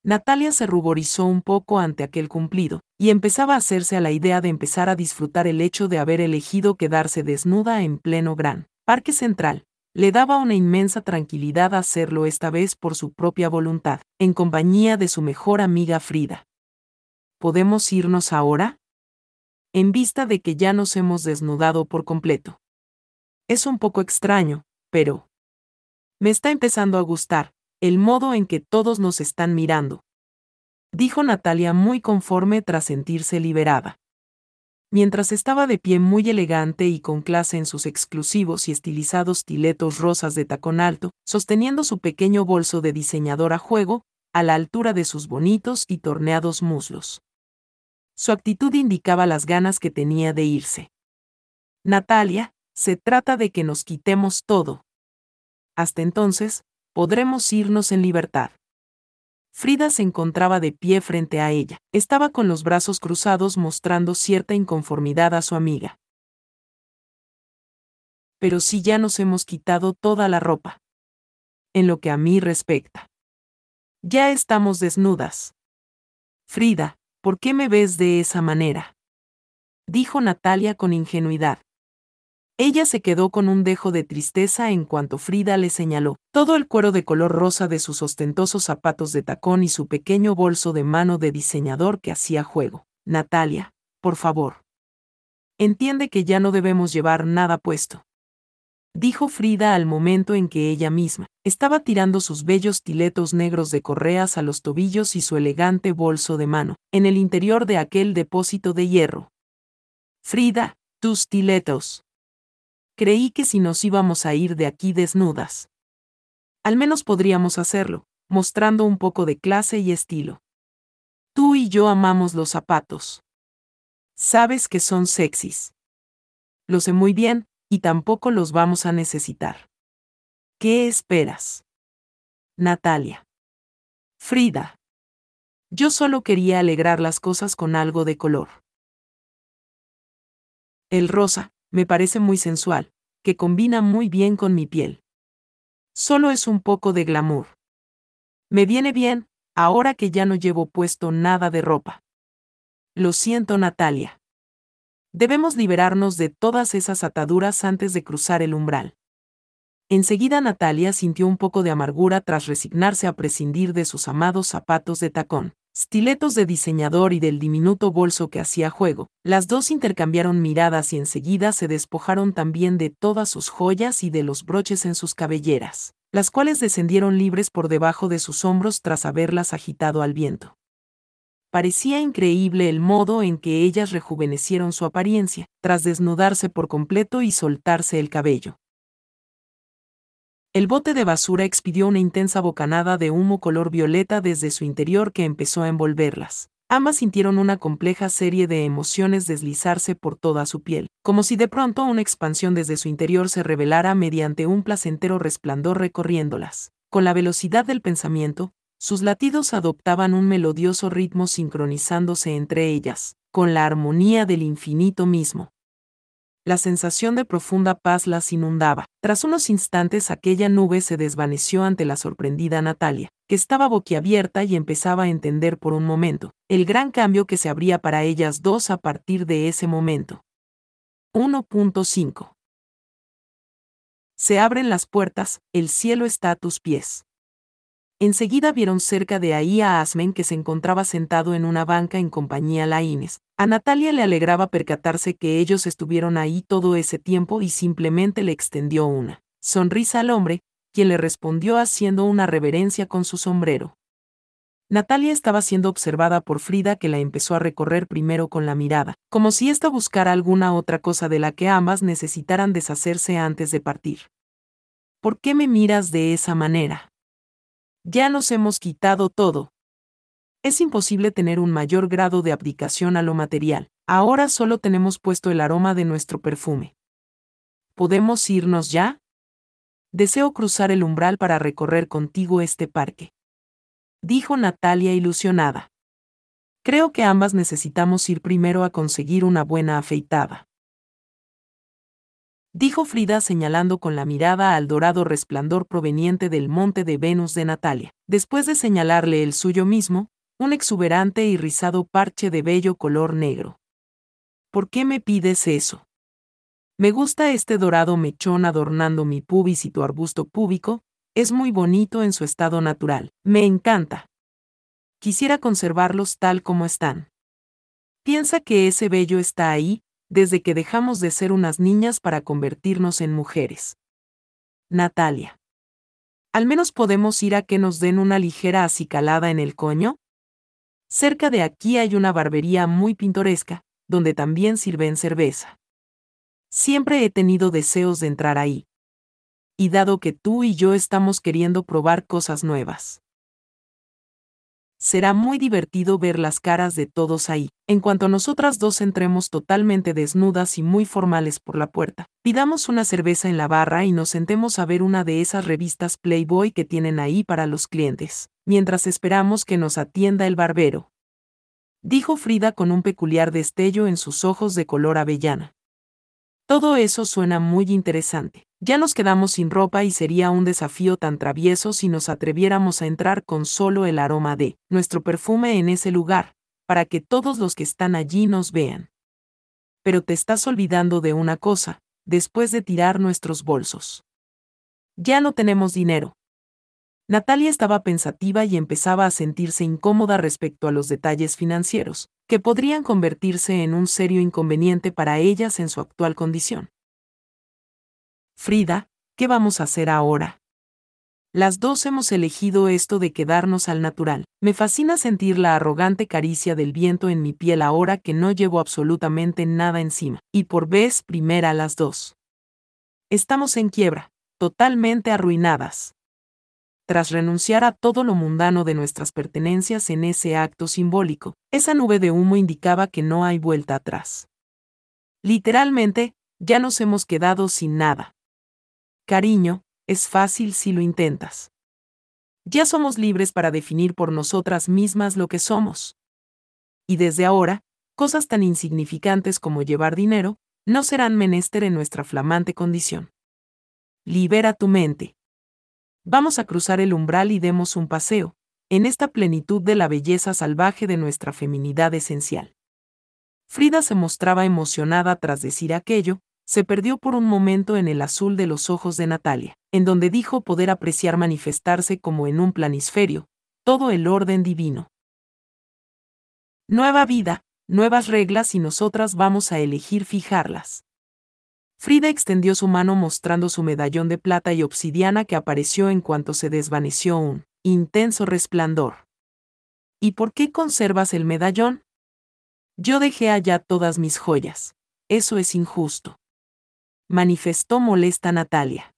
Natalia se ruborizó un poco ante aquel cumplido, y empezaba a hacerse a la idea de empezar a disfrutar el hecho de haber elegido quedarse desnuda en pleno gran Parque Central. Le daba una inmensa tranquilidad hacerlo esta vez por su propia voluntad, en compañía de su mejor amiga Frida. ¿Podemos irnos ahora? En vista de que ya nos hemos desnudado por completo. Es un poco extraño, pero... Me está empezando a gustar, el modo en que todos nos están mirando. Dijo Natalia muy conforme tras sentirse liberada. Mientras estaba de pie muy elegante y con clase en sus exclusivos y estilizados tiletos rosas de tacón alto, sosteniendo su pequeño bolso de diseñador a juego, a la altura de sus bonitos y torneados muslos. Su actitud indicaba las ganas que tenía de irse. Natalia, se trata de que nos quitemos todo. Hasta entonces, podremos irnos en libertad. Frida se encontraba de pie frente a ella. Estaba con los brazos cruzados mostrando cierta inconformidad a su amiga. Pero si ya nos hemos quitado toda la ropa. En lo que a mí respecta. Ya estamos desnudas. Frida, ¿por qué me ves de esa manera? Dijo Natalia con ingenuidad. Ella se quedó con un dejo de tristeza en cuanto Frida le señaló todo el cuero de color rosa de sus ostentosos zapatos de tacón y su pequeño bolso de mano de diseñador que hacía juego. Natalia, por favor. Entiende que ya no debemos llevar nada puesto. Dijo Frida al momento en que ella misma estaba tirando sus bellos tiletos negros de correas a los tobillos y su elegante bolso de mano, en el interior de aquel depósito de hierro. Frida, tus tiletos creí que si nos íbamos a ir de aquí desnudas. Al menos podríamos hacerlo, mostrando un poco de clase y estilo. Tú y yo amamos los zapatos. Sabes que son sexys. Lo sé muy bien, y tampoco los vamos a necesitar. ¿Qué esperas? Natalia. Frida. Yo solo quería alegrar las cosas con algo de color. El rosa, me parece muy sensual, que combina muy bien con mi piel. Solo es un poco de glamour. Me viene bien, ahora que ya no llevo puesto nada de ropa. Lo siento, Natalia. Debemos liberarnos de todas esas ataduras antes de cruzar el umbral. Enseguida Natalia sintió un poco de amargura tras resignarse a prescindir de sus amados zapatos de tacón stiletos de diseñador y del diminuto bolso que hacía juego. Las dos intercambiaron miradas y enseguida se despojaron también de todas sus joyas y de los broches en sus cabelleras, las cuales descendieron libres por debajo de sus hombros tras haberlas agitado al viento. Parecía increíble el modo en que ellas rejuvenecieron su apariencia, tras desnudarse por completo y soltarse el cabello. El bote de basura expidió una intensa bocanada de humo color violeta desde su interior que empezó a envolverlas. Ambas sintieron una compleja serie de emociones deslizarse por toda su piel, como si de pronto una expansión desde su interior se revelara mediante un placentero resplandor recorriéndolas. Con la velocidad del pensamiento, sus latidos adoptaban un melodioso ritmo sincronizándose entre ellas, con la armonía del infinito mismo la sensación de profunda paz las inundaba. Tras unos instantes aquella nube se desvaneció ante la sorprendida Natalia, que estaba boquiabierta y empezaba a entender por un momento el gran cambio que se abría para ellas dos a partir de ese momento. 1.5 Se abren las puertas, el cielo está a tus pies. Enseguida vieron cerca de ahí a Asmen que se encontraba sentado en una banca en compañía Laínez. A Natalia le alegraba percatarse que ellos estuvieron ahí todo ese tiempo y simplemente le extendió una sonrisa al hombre, quien le respondió haciendo una reverencia con su sombrero. Natalia estaba siendo observada por Frida que la empezó a recorrer primero con la mirada, como si ésta buscara alguna otra cosa de la que ambas necesitaran deshacerse antes de partir. ¿Por qué me miras de esa manera? Ya nos hemos quitado todo. Es imposible tener un mayor grado de abdicación a lo material. Ahora solo tenemos puesto el aroma de nuestro perfume. ¿Podemos irnos ya? Deseo cruzar el umbral para recorrer contigo este parque. Dijo Natalia ilusionada. Creo que ambas necesitamos ir primero a conseguir una buena afeitada dijo Frida señalando con la mirada al dorado resplandor proveniente del monte de Venus de Natalia, después de señalarle el suyo mismo, un exuberante y rizado parche de bello color negro. ¿Por qué me pides eso? Me gusta este dorado mechón adornando mi pubis y tu arbusto púbico, es muy bonito en su estado natural, me encanta. Quisiera conservarlos tal como están. Piensa que ese vello está ahí, desde que dejamos de ser unas niñas para convertirnos en mujeres. Natalia. ¿Al menos podemos ir a que nos den una ligera acicalada en el coño? Cerca de aquí hay una barbería muy pintoresca, donde también sirven cerveza. Siempre he tenido deseos de entrar ahí. Y dado que tú y yo estamos queriendo probar cosas nuevas. Será muy divertido ver las caras de todos ahí. En cuanto nosotras dos entremos totalmente desnudas y muy formales por la puerta, pidamos una cerveza en la barra y nos sentemos a ver una de esas revistas Playboy que tienen ahí para los clientes, mientras esperamos que nos atienda el barbero. Dijo Frida con un peculiar destello en sus ojos de color avellana. Todo eso suena muy interesante. Ya nos quedamos sin ropa y sería un desafío tan travieso si nos atreviéramos a entrar con solo el aroma de nuestro perfume en ese lugar, para que todos los que están allí nos vean. Pero te estás olvidando de una cosa, después de tirar nuestros bolsos. Ya no tenemos dinero. Natalia estaba pensativa y empezaba a sentirse incómoda respecto a los detalles financieros, que podrían convertirse en un serio inconveniente para ellas en su actual condición. Frida, ¿qué vamos a hacer ahora? Las dos hemos elegido esto de quedarnos al natural. Me fascina sentir la arrogante caricia del viento en mi piel ahora que no llevo absolutamente nada encima, y por vez primera las dos. Estamos en quiebra, totalmente arruinadas tras renunciar a todo lo mundano de nuestras pertenencias en ese acto simbólico, esa nube de humo indicaba que no hay vuelta atrás. Literalmente, ya nos hemos quedado sin nada. Cariño, es fácil si lo intentas. Ya somos libres para definir por nosotras mismas lo que somos. Y desde ahora, cosas tan insignificantes como llevar dinero, no serán menester en nuestra flamante condición. Libera tu mente. Vamos a cruzar el umbral y demos un paseo, en esta plenitud de la belleza salvaje de nuestra feminidad esencial. Frida se mostraba emocionada tras decir aquello, se perdió por un momento en el azul de los ojos de Natalia, en donde dijo poder apreciar manifestarse como en un planisferio, todo el orden divino. Nueva vida, nuevas reglas y nosotras vamos a elegir fijarlas. Frida extendió su mano mostrando su medallón de plata y obsidiana que apareció en cuanto se desvaneció un intenso resplandor. ¿Y por qué conservas el medallón? Yo dejé allá todas mis joyas. Eso es injusto. Manifestó molesta Natalia.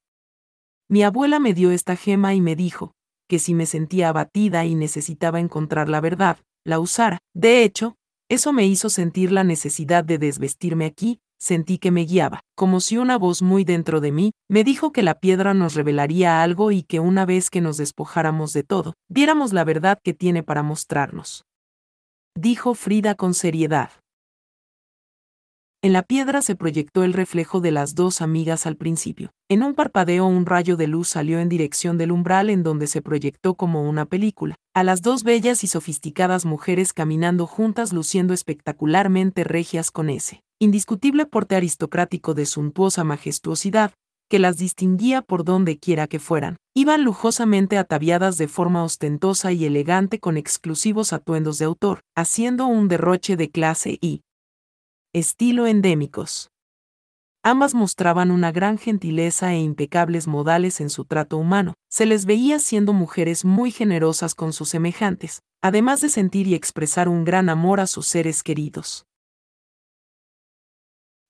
Mi abuela me dio esta gema y me dijo, que si me sentía abatida y necesitaba encontrar la verdad, la usara. De hecho, eso me hizo sentir la necesidad de desvestirme aquí, sentí que me guiaba, como si una voz muy dentro de mí me dijo que la piedra nos revelaría algo y que una vez que nos despojáramos de todo, viéramos la verdad que tiene para mostrarnos. Dijo Frida con seriedad. En la piedra se proyectó el reflejo de las dos amigas al principio. En un parpadeo un rayo de luz salió en dirección del umbral en donde se proyectó como una película, a las dos bellas y sofisticadas mujeres caminando juntas luciendo espectacularmente regias con ese indiscutible porte aristocrático de suntuosa majestuosidad, que las distinguía por donde quiera que fueran. Iban lujosamente ataviadas de forma ostentosa y elegante con exclusivos atuendos de autor, haciendo un derroche de clase y estilo endémicos. Ambas mostraban una gran gentileza e impecables modales en su trato humano. Se les veía siendo mujeres muy generosas con sus semejantes, además de sentir y expresar un gran amor a sus seres queridos.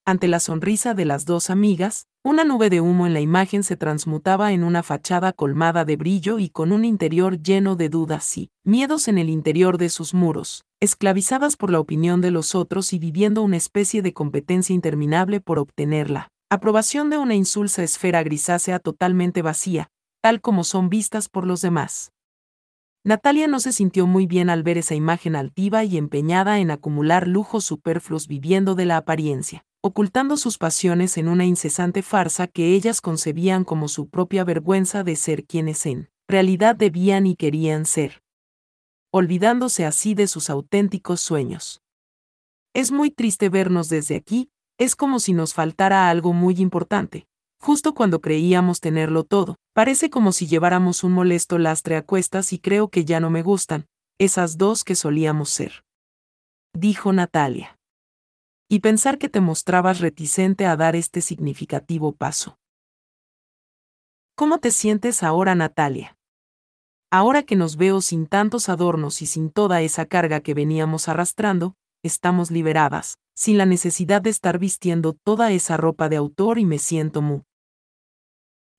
Ante la sonrisa de las dos amigas, una nube de humo en la imagen se transmutaba en una fachada colmada de brillo y con un interior lleno de dudas y miedos en el interior de sus muros, esclavizadas por la opinión de los otros y viviendo una especie de competencia interminable por obtenerla. Aprobación de una insulsa esfera grisácea totalmente vacía, tal como son vistas por los demás. Natalia no se sintió muy bien al ver esa imagen altiva y empeñada en acumular lujos superfluos viviendo de la apariencia ocultando sus pasiones en una incesante farsa que ellas concebían como su propia vergüenza de ser quienes en realidad debían y querían ser, olvidándose así de sus auténticos sueños. Es muy triste vernos desde aquí, es como si nos faltara algo muy importante, justo cuando creíamos tenerlo todo, parece como si lleváramos un molesto lastre a cuestas y creo que ya no me gustan, esas dos que solíamos ser. Dijo Natalia y pensar que te mostrabas reticente a dar este significativo paso. ¿Cómo te sientes ahora, Natalia? Ahora que nos veo sin tantos adornos y sin toda esa carga que veníamos arrastrando, estamos liberadas, sin la necesidad de estar vistiendo toda esa ropa de autor y me siento mu.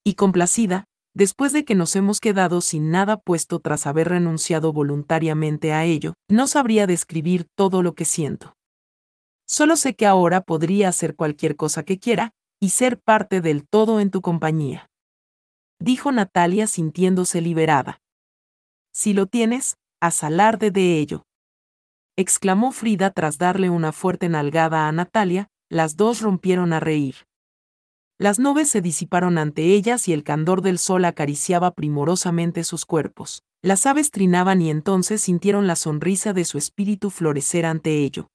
Y complacida, después de que nos hemos quedado sin nada puesto tras haber renunciado voluntariamente a ello, no sabría describir todo lo que siento. Solo sé que ahora podría hacer cualquier cosa que quiera, y ser parte del todo en tu compañía. Dijo Natalia sintiéndose liberada. Si lo tienes, haz alarde de ello. Exclamó Frida tras darle una fuerte nalgada a Natalia, las dos rompieron a reír. Las nubes se disiparon ante ellas y el candor del sol acariciaba primorosamente sus cuerpos. Las aves trinaban y entonces sintieron la sonrisa de su espíritu florecer ante ello.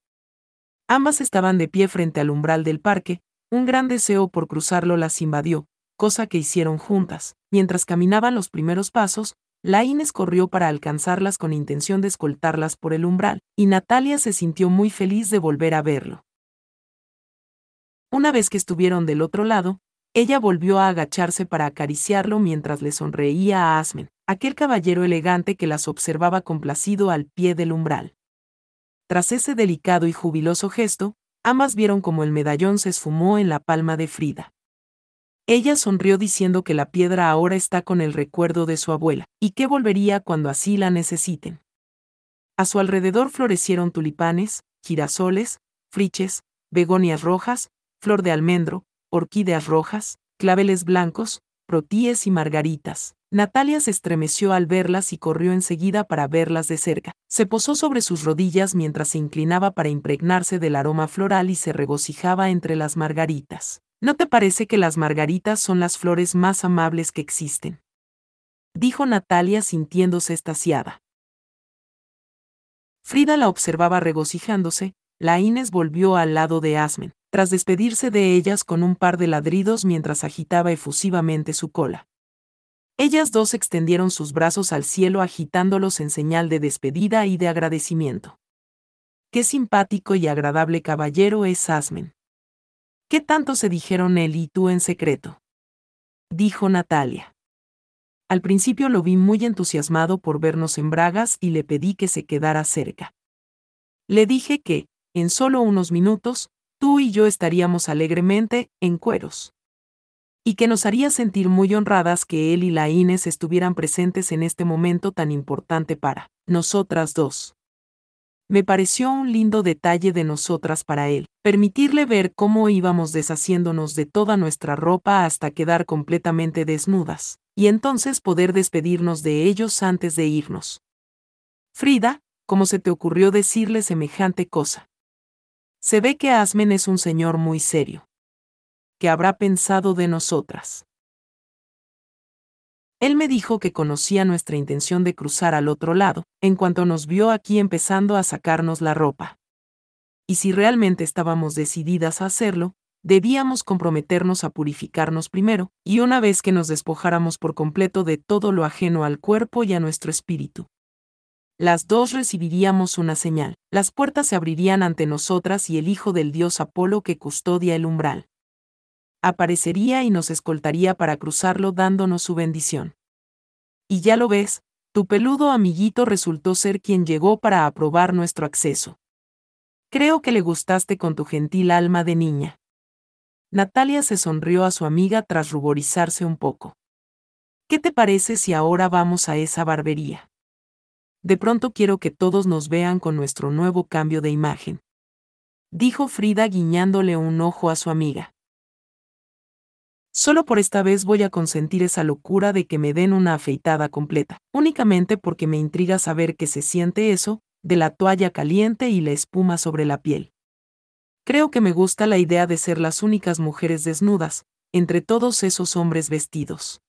Ambas estaban de pie frente al umbral del parque, un gran deseo por cruzarlo las invadió, cosa que hicieron juntas. Mientras caminaban los primeros pasos, la Inés corrió para alcanzarlas con intención de escoltarlas por el umbral, y Natalia se sintió muy feliz de volver a verlo. Una vez que estuvieron del otro lado, ella volvió a agacharse para acariciarlo mientras le sonreía a Asmen, aquel caballero elegante que las observaba complacido al pie del umbral. Tras ese delicado y jubiloso gesto, ambas vieron como el medallón se esfumó en la palma de Frida. Ella sonrió diciendo que la piedra ahora está con el recuerdo de su abuela, y que volvería cuando así la necesiten. A su alrededor florecieron tulipanes, girasoles, friches, begonias rojas, flor de almendro, orquídeas rojas, claveles blancos, protíes y margaritas. Natalia se estremeció al verlas y corrió enseguida para verlas de cerca. Se posó sobre sus rodillas mientras se inclinaba para impregnarse del aroma floral y se regocijaba entre las margaritas. ¿No te parece que las margaritas son las flores más amables que existen? Dijo Natalia sintiéndose estasiada. Frida la observaba regocijándose, la Inés volvió al lado de Asmen, tras despedirse de ellas con un par de ladridos mientras agitaba efusivamente su cola. Ellas dos extendieron sus brazos al cielo agitándolos en señal de despedida y de agradecimiento. Qué simpático y agradable caballero es Asmen. ¿Qué tanto se dijeron él y tú en secreto? Dijo Natalia. Al principio lo vi muy entusiasmado por vernos en Bragas y le pedí que se quedara cerca. Le dije que, en solo unos minutos, tú y yo estaríamos alegremente en cueros y que nos haría sentir muy honradas que él y la Inés estuvieran presentes en este momento tan importante para nosotras dos. Me pareció un lindo detalle de nosotras para él, permitirle ver cómo íbamos deshaciéndonos de toda nuestra ropa hasta quedar completamente desnudas, y entonces poder despedirnos de ellos antes de irnos. Frida, ¿cómo se te ocurrió decirle semejante cosa? Se ve que Asmen es un señor muy serio que habrá pensado de nosotras. Él me dijo que conocía nuestra intención de cruzar al otro lado, en cuanto nos vio aquí empezando a sacarnos la ropa. Y si realmente estábamos decididas a hacerlo, debíamos comprometernos a purificarnos primero, y una vez que nos despojáramos por completo de todo lo ajeno al cuerpo y a nuestro espíritu. Las dos recibiríamos una señal, las puertas se abrirían ante nosotras y el hijo del dios Apolo que custodia el umbral. Aparecería y nos escoltaría para cruzarlo dándonos su bendición. Y ya lo ves, tu peludo amiguito resultó ser quien llegó para aprobar nuestro acceso. Creo que le gustaste con tu gentil alma de niña. Natalia se sonrió a su amiga tras ruborizarse un poco. ¿Qué te parece si ahora vamos a esa barbería? De pronto quiero que todos nos vean con nuestro nuevo cambio de imagen. Dijo Frida guiñándole un ojo a su amiga. Solo por esta vez voy a consentir esa locura de que me den una afeitada completa, únicamente porque me intriga saber qué se siente eso, de la toalla caliente y la espuma sobre la piel. Creo que me gusta la idea de ser las únicas mujeres desnudas, entre todos esos hombres vestidos.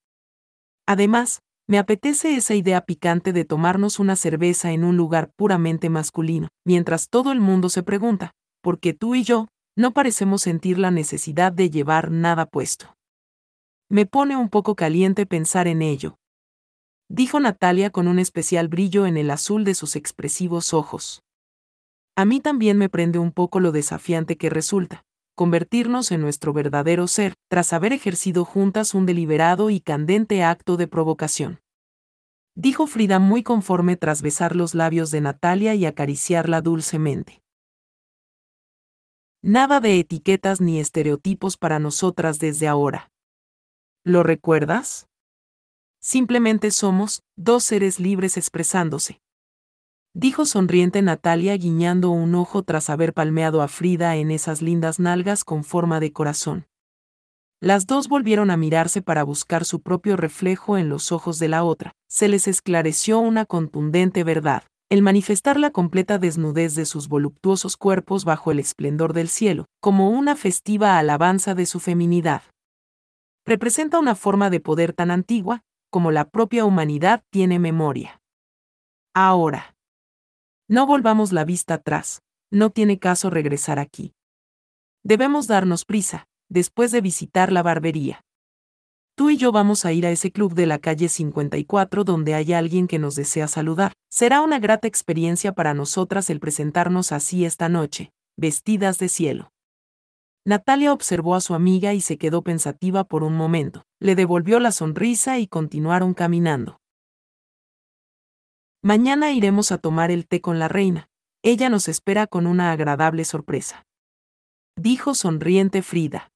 Además, me apetece esa idea picante de tomarnos una cerveza en un lugar puramente masculino, mientras todo el mundo se pregunta, ¿por qué tú y yo no parecemos sentir la necesidad de llevar nada puesto? Me pone un poco caliente pensar en ello. Dijo Natalia con un especial brillo en el azul de sus expresivos ojos. A mí también me prende un poco lo desafiante que resulta, convertirnos en nuestro verdadero ser, tras haber ejercido juntas un deliberado y candente acto de provocación. Dijo Frida muy conforme tras besar los labios de Natalia y acariciarla dulcemente. Nada de etiquetas ni estereotipos para nosotras desde ahora. ¿Lo recuerdas? Simplemente somos dos seres libres expresándose, dijo sonriente Natalia guiñando un ojo tras haber palmeado a Frida en esas lindas nalgas con forma de corazón. Las dos volvieron a mirarse para buscar su propio reflejo en los ojos de la otra. Se les esclareció una contundente verdad. El manifestar la completa desnudez de sus voluptuosos cuerpos bajo el esplendor del cielo, como una festiva alabanza de su feminidad. Representa una forma de poder tan antigua, como la propia humanidad tiene memoria. Ahora, no volvamos la vista atrás, no tiene caso regresar aquí. Debemos darnos prisa, después de visitar la barbería. Tú y yo vamos a ir a ese club de la calle 54 donde hay alguien que nos desea saludar. Será una grata experiencia para nosotras el presentarnos así esta noche, vestidas de cielo. Natalia observó a su amiga y se quedó pensativa por un momento. Le devolvió la sonrisa y continuaron caminando. Mañana iremos a tomar el té con la reina. Ella nos espera con una agradable sorpresa. Dijo sonriente Frida.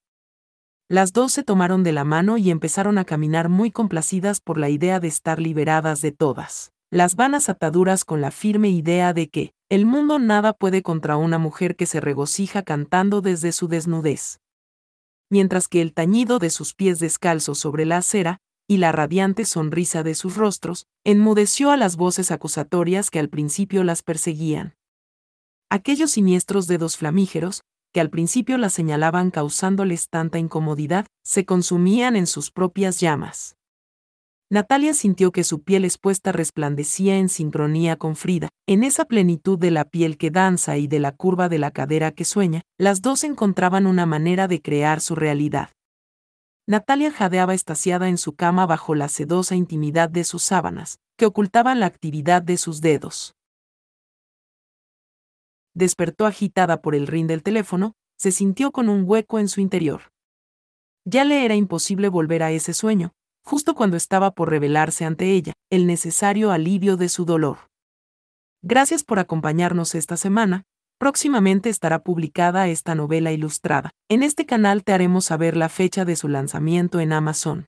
Las dos se tomaron de la mano y empezaron a caminar muy complacidas por la idea de estar liberadas de todas las vanas ataduras con la firme idea de que, el mundo nada puede contra una mujer que se regocija cantando desde su desnudez. Mientras que el tañido de sus pies descalzos sobre la acera, y la radiante sonrisa de sus rostros, enmudeció a las voces acusatorias que al principio las perseguían. Aquellos siniestros dedos flamígeros, que al principio las señalaban causándoles tanta incomodidad, se consumían en sus propias llamas. Natalia sintió que su piel expuesta resplandecía en sincronía con Frida, en esa plenitud de la piel que danza y de la curva de la cadera que sueña, las dos encontraban una manera de crear su realidad. Natalia jadeaba estasiada en su cama bajo la sedosa intimidad de sus sábanas, que ocultaban la actividad de sus dedos. Despertó agitada por el ring del teléfono, se sintió con un hueco en su interior. Ya le era imposible volver a ese sueño, justo cuando estaba por revelarse ante ella, el necesario alivio de su dolor. Gracias por acompañarnos esta semana, Próximamente estará publicada esta novela ilustrada. En este canal te haremos saber la fecha de su lanzamiento en Amazon.